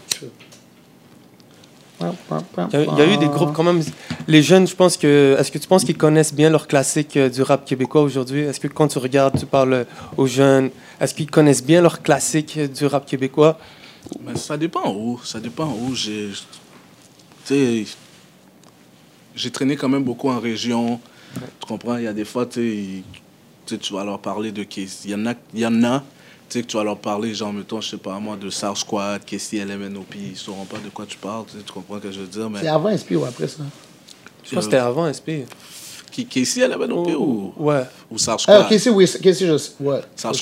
Il y, a, il y a eu des groupes quand même. Les jeunes, je pense que. Est-ce que tu penses qu'ils connaissent bien leurs classiques euh, du rap québécois aujourd'hui? Est-ce que quand tu regardes, tu parles aux jeunes, est-ce qu'ils connaissent bien leurs classiques euh, du rap québécois? Mais ça dépend où. Ça dépend où. J'ai. J'ai traîné quand même beaucoup en région. Tu comprends? Il y a des fois, tu vas leur parler de Casey. Il y en a, il y en a tu sais, que tu vas leur parler, genre, mettons, je sais pas moi, de South Squad, Casey, LMNOP. Ils sauront pas de quoi tu parles. Tu, sais, tu comprends ce que je veux dire? Mais C'est avant SP ou après ça? Je pense que c'était avant SP. Casey, LMNOP ou, Ouais. ou South Ah, Squad? si, oui, si, je sais. Ouais. Squad.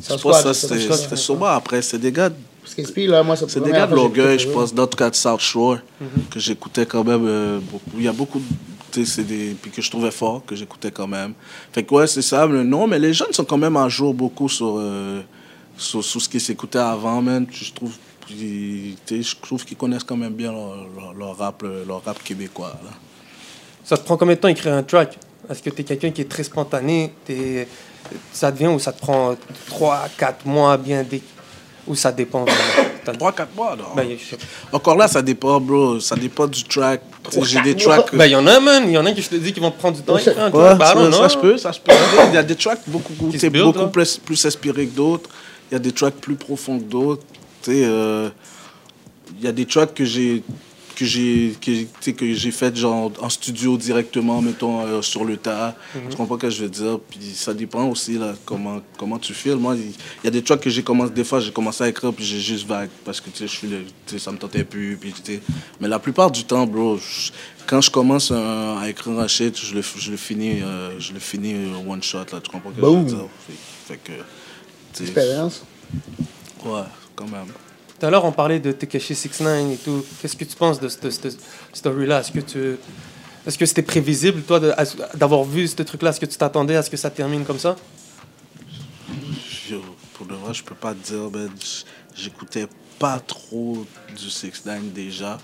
sure. Je pense que c'était sûrement après. C'est des gars Parce qu'SP, là, moi, c'est C'est des gars de Longueuil, je pense, dans tout cas de South Shore, Mhm. que j'écoutais quand même euh, beaucoup. Il y a beaucoup de. tu sais, c'est des. Puis que je trouvais fort, que j'écoutais quand même. Fait que ouais, c'est ça. Mais non, mais les jeunes sont quand même à jour beaucoup sur, euh, sur, sur ce qui s'écoutait avant, man. Je trouve. qu'ils connaissent quand même bien leur, leur, leur rap, leur rap québécois. Là. Ça te prend combien de temps écrire un track? Est-ce que tu es quelqu'un qui est très spontané? T'es- Ça devient ou ça te prend 3, 4 mois bien dé... Ou ça dépend vraiment? T'as- 3-4 mois, non? Ben. Encore là, ça dépend, bro. Ça dépend du track. J'ai des tracks. Ben, il y en a, man. Il y en a qui je te dis qui vont prendre du temps. Ouais. Ben, ça, non, ça non. se peut, ça se peut. Il y a des tracks beaucoup, beaucoup plus, plus inspirés que d'autres. Il y a des tracks plus profonds que d'autres. Sais, euh, il y a des tracks que j'ai que j'ai que, que j'ai fait genre en studio directement mettons euh, sur le tas. Mhm. tu comprends ce que je veux dire? Puis ça dépend aussi là comment comment tu filmes moi il il y a des tracks que j'ai commencé des fois j'ai commencé à écrire puis j'ai juste vague parce que tu sais je suis le- ça me tentait plus puis tu sais. Mais la plupart du temps bro je- quand je commence un- à écrire un shit je le je le finis euh, je le finis euh, one shot là tu comprends ce que je veux dire? Fait, fait que tu sais, Expérience. ouais quand même Tout à l'heure, on parlait de Tekashi 69 et tout. Qu'est-ce que tu penses de cette, cette story-là? Est-ce que tu. Est-ce que c'était prévisible, toi, d'avoir vu ce truc-là? Est-ce que tu t'attendais à ce que ça termine comme ça? Yo, pour de vrai, je peux pas te dire, ben, j'écoutais pas trop du 6 9 déjà.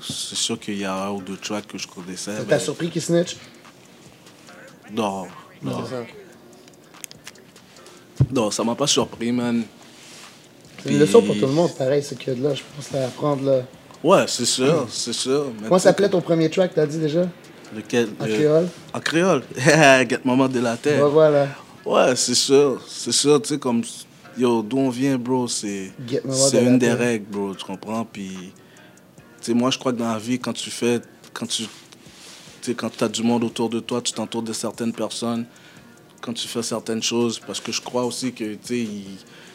C'est sûr qu'il y a un ou deux tracks que je connaissais. T'as mais- surpris qu'il snitch? Non, non. Non, ça m'a pas surpris, man. C'est une Puis- leçon pour tout le monde, pareil, ce qu'il y a de là. Je pense à apprendre là. Ouais, c'est sûr, c'est sûr. Mais Comment s'appelait ton premier track, t'as dit déjà? Lequel? En euh, créole? En créole. <laughs> Get Maman de la terre. Ouais, voilà. Ouais, c'est sûr. C'est sûr, tu sais, comme. Yo, d'où on vient, bro, c'est. Get Maman C'est de la une des terre. règles, bro, tu comprends? Puis. Tu sais, moi, je crois que dans la vie, quand tu fais. Quand tu. Tu sais, quand tu as du monde autour de toi, tu t'entoures de certaines personnes. Quand tu fais certaines choses, parce que je crois aussi que, tu sais,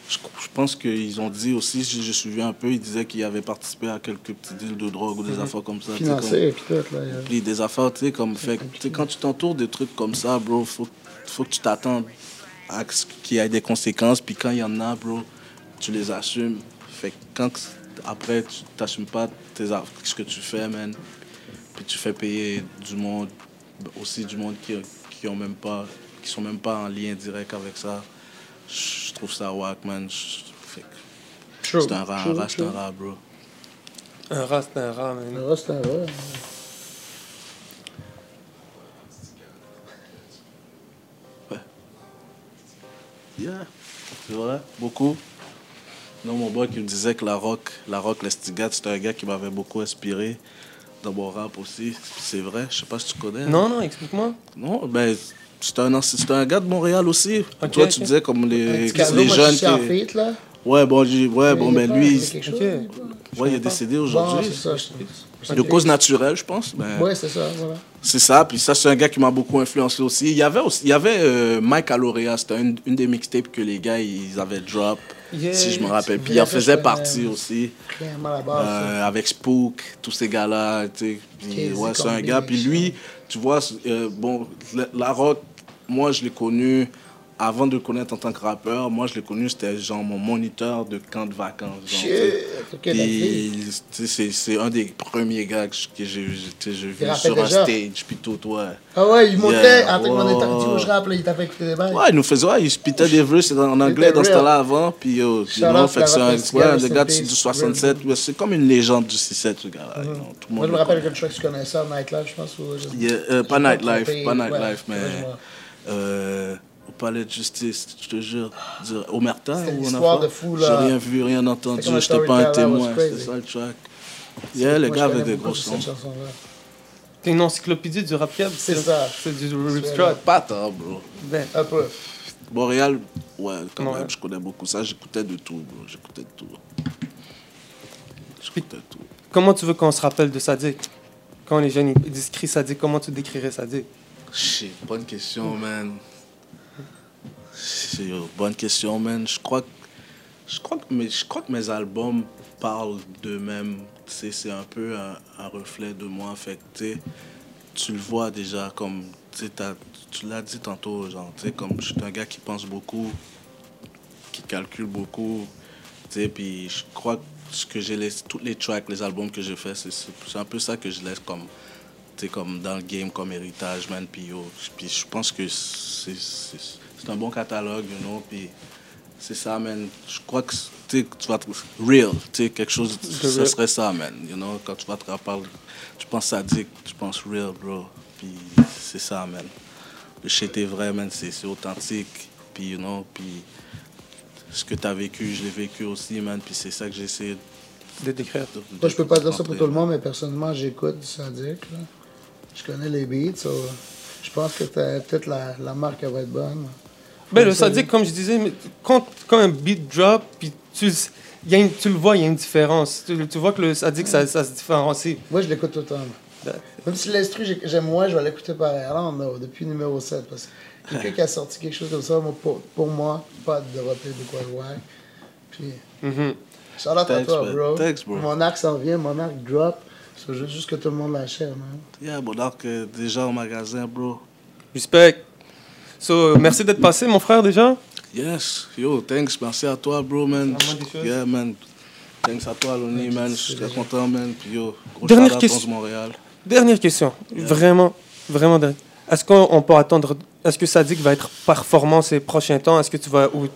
je, je pense qu'ils ont dit aussi, si j'ai suivi un peu, ils disaient qu'ils avaient participé à quelques petits deals de drogue ou des affaires comme ça. comme- Financé et tout, là. a- puis des affaires, tu sais, comme fait. que, tu sais, quand tu t'entoures de trucs comme ça, bro, faut, faut que tu t'attendes à ce qu'il y ait des conséquences. Puis quand il y en a, bro, tu les assumes. Fait que quand après, tu t'assumes pas tes ce que tu fais, man. Puis tu fais payer du monde, aussi du monde qui, qui ont même pas, qui sont même pas en lien direct avec ça. Je trouve ça whack, man. C'est un rat, un rat, c'est un rat, bro. Un rat, c'est un rat, man. Un rat, c'est un rat. Yeah, c'est vrai, beaucoup. Non, mon boy qui me disait que la rock, la rock Lestigate, c'était un gars qui m'avait beaucoup inspiré dans mon rap aussi. C'est vrai, je sais pas si tu connais. Non, non, explique-moi. Non, ben, c'est un, un gars de Montréal aussi. Toi, tu disais comme les, cadeau, les moi, jeunes je suis en qui. feat, là. Ouais, bon, ouais, bon, ben lui, il est pas- ouais, il est décédé aujourd'hui. je- De cause naturelle, je pense. Ben, Ouais, c'est ça, voilà. C'est ça, puis ça, c'est un gars qui m'a beaucoup influencé aussi. Il y avait, aussi, il y avait euh, Mike Alorea, c'était une, une des mixtapes que les gars, ils avaient drop, Yeah. si je me rappelle. Puis il en faisait partie aussi, base. ça. euh, avec Spook, tous ces gars-là. tu sais. Puis, ouais, c'est un gars. Puis lui, tu vois, euh, bon, la, la rock, moi, je l'ai connu avant de le connaître en tant que rappeur. Moi, je l'ai connu, c'était genre mon moniteur de camp de vacances. c'est un des premiers gars que j'ai vu sur un stage, puis tout, ouais. Ah ouais, il montait Yeah, en tant que mon état wow. dit où je rappe, là, il t'a fait écouter des bails. Ouais, il nous faisait, ouais, il spitait des verses en anglais dans ce temps-là avant. Puis, yo, out fait que c'est un ouais, le gars du 67. ouais, C'est comme une légende du 6-7, ce gars-là. le Moi, je me le rappelle que le track tu connais ça, Nightlife, je pense. Yeah, euh, pas Nightlife, pas Nightlife, mais. Euh, au palais de justice, je te jure. Dire, Omerta ou on a J'ai rien vu, rien entendu, comme un j'étais pas un témoin, c'est ça le track. Yeah, le Moi, gars je connais des gros sons. T'es une encyclopédie du rap. C'est ça. C'est du Strut. Pas tant, bro. Ben, Un peu. Montréal, ouais, quand Ouais. même, je connais beaucoup ça. J'écoutais de tout, bro. J'écoutais de tout. J'écoutais de tout. comment tu veux qu'on se rappelle de Sadik Quand les jeunes ils disent Sadik, comment tu décrirais Sadik Shit, bonne question, man. Bonne question, man. Je crois que, je crois que, mes, je crois que mes albums parlent d'eux-mêmes. C'est un peu un, reflet de moi. Fait tu le vois déjà comme, tu l'as dit tantôt, genre, tu comme je suis un gars qui pense beaucoup, qui calcule beaucoup, tu puis je crois que ce que j'ai laissé, tous les tracks, les albums que j'ai fait, c'est un peu ça que je laisse comme, sais, comme dans le game, comme héritage, man, puis yo, puis je pense que c'est un bon catalogue, you know, puis c'est ça, man. Je crois que tu vas te real, tu sais, quelque chose, ça serait ça, man. You know, quand tu vas te parler, tu penses sadique, tu penses real, bro. Puis c'est ça, man. Le shit est vrai, man, c'est authentique. Puis, you know, puis ce que tu as vécu, je l'ai vécu aussi, man. Puis c'est ça que j'essaie de, de décrire Moi, je peux pas dire ça pour tout le monde, mais personnellement, j'écoute Sadiq. là. Je connais les beats. so, je pense que t'as- peut-être la, la marque elle va être bonne. Ben, le Ça, Sadik, comme je disais, mais quand, quand un beat drop, puis tu, y a une- tu le vois, il y a une différence. Tu, tu vois que le Sadik, ça, ça se différencie. Moi, je l'écoute tout le temps. Ben. Même si l'instru, j'ai- j'aime moins, je vais l'écouter pareil. Alors, non, depuis numéro 7. Parce que quelqu'un qui a sorti quelque chose comme ça, moi, pour, pour moi, pas de dropper de quoi ouais. Puis, shout out à toi, bro. Thanks, bro. Mon arc s'en vient, mon arc drop. C'est juste, juste que tout le monde l'achète, man. Yeah, bon, donc, euh, déjà au magasin, bro. Respect. So, merci d'être passé, mon frère, déjà. Yes, yo, thanks, merci à toi, bro, man. Yeah, man. Thanks à toi, Loni, man. Je suis très content, man. Puis yo, gros Dernière question. 11 Montréal. Dernière question. Vraiment, vraiment dernière. Est-ce qu'on on peut attendre. Est-ce que Sadik va être performant ces prochains temps? Est-ce que tu vas. Ou,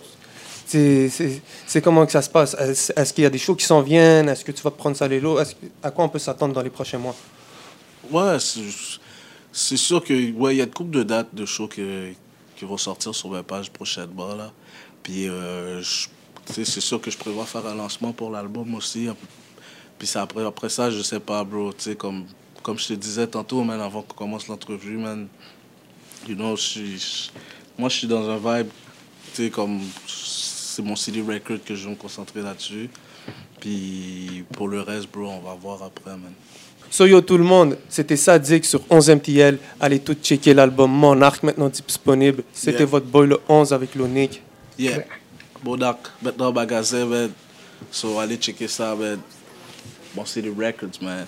C'est comment que ça se passe? Est-ce qu'il y a des shows qui s'en viennent? Est-ce que tu vas prendre ça les que- À quoi on peut s'attendre dans les prochains mois? Ouais, c'est sûr que ouais, y a une couple de dates de shows que- qui vont sortir sur ma page prochainement là. Puis euh, c'est sûr que je prévois faire un lancement pour l'album aussi. Puis après, après ça, je sais pas, bro. Comme, comme je te disais tantôt, man, avant qu'on commence l'entrevue, man. You know, moi, je suis dans un vibe, comme c'est mon CD record que je vais me concentrer là-dessus. Puis pour le reste, bro, on va voir après, man. So yo tout le monde, c'était Sadik sur 11MTL. Allez tout checker l'album Monarch maintenant disponible. C'était Yeah. votre boy le 11 avec l'Onic. Yeah. Bodak, maintenant magasin, man. So allez checker ça, man. Bon, c'est les records, man.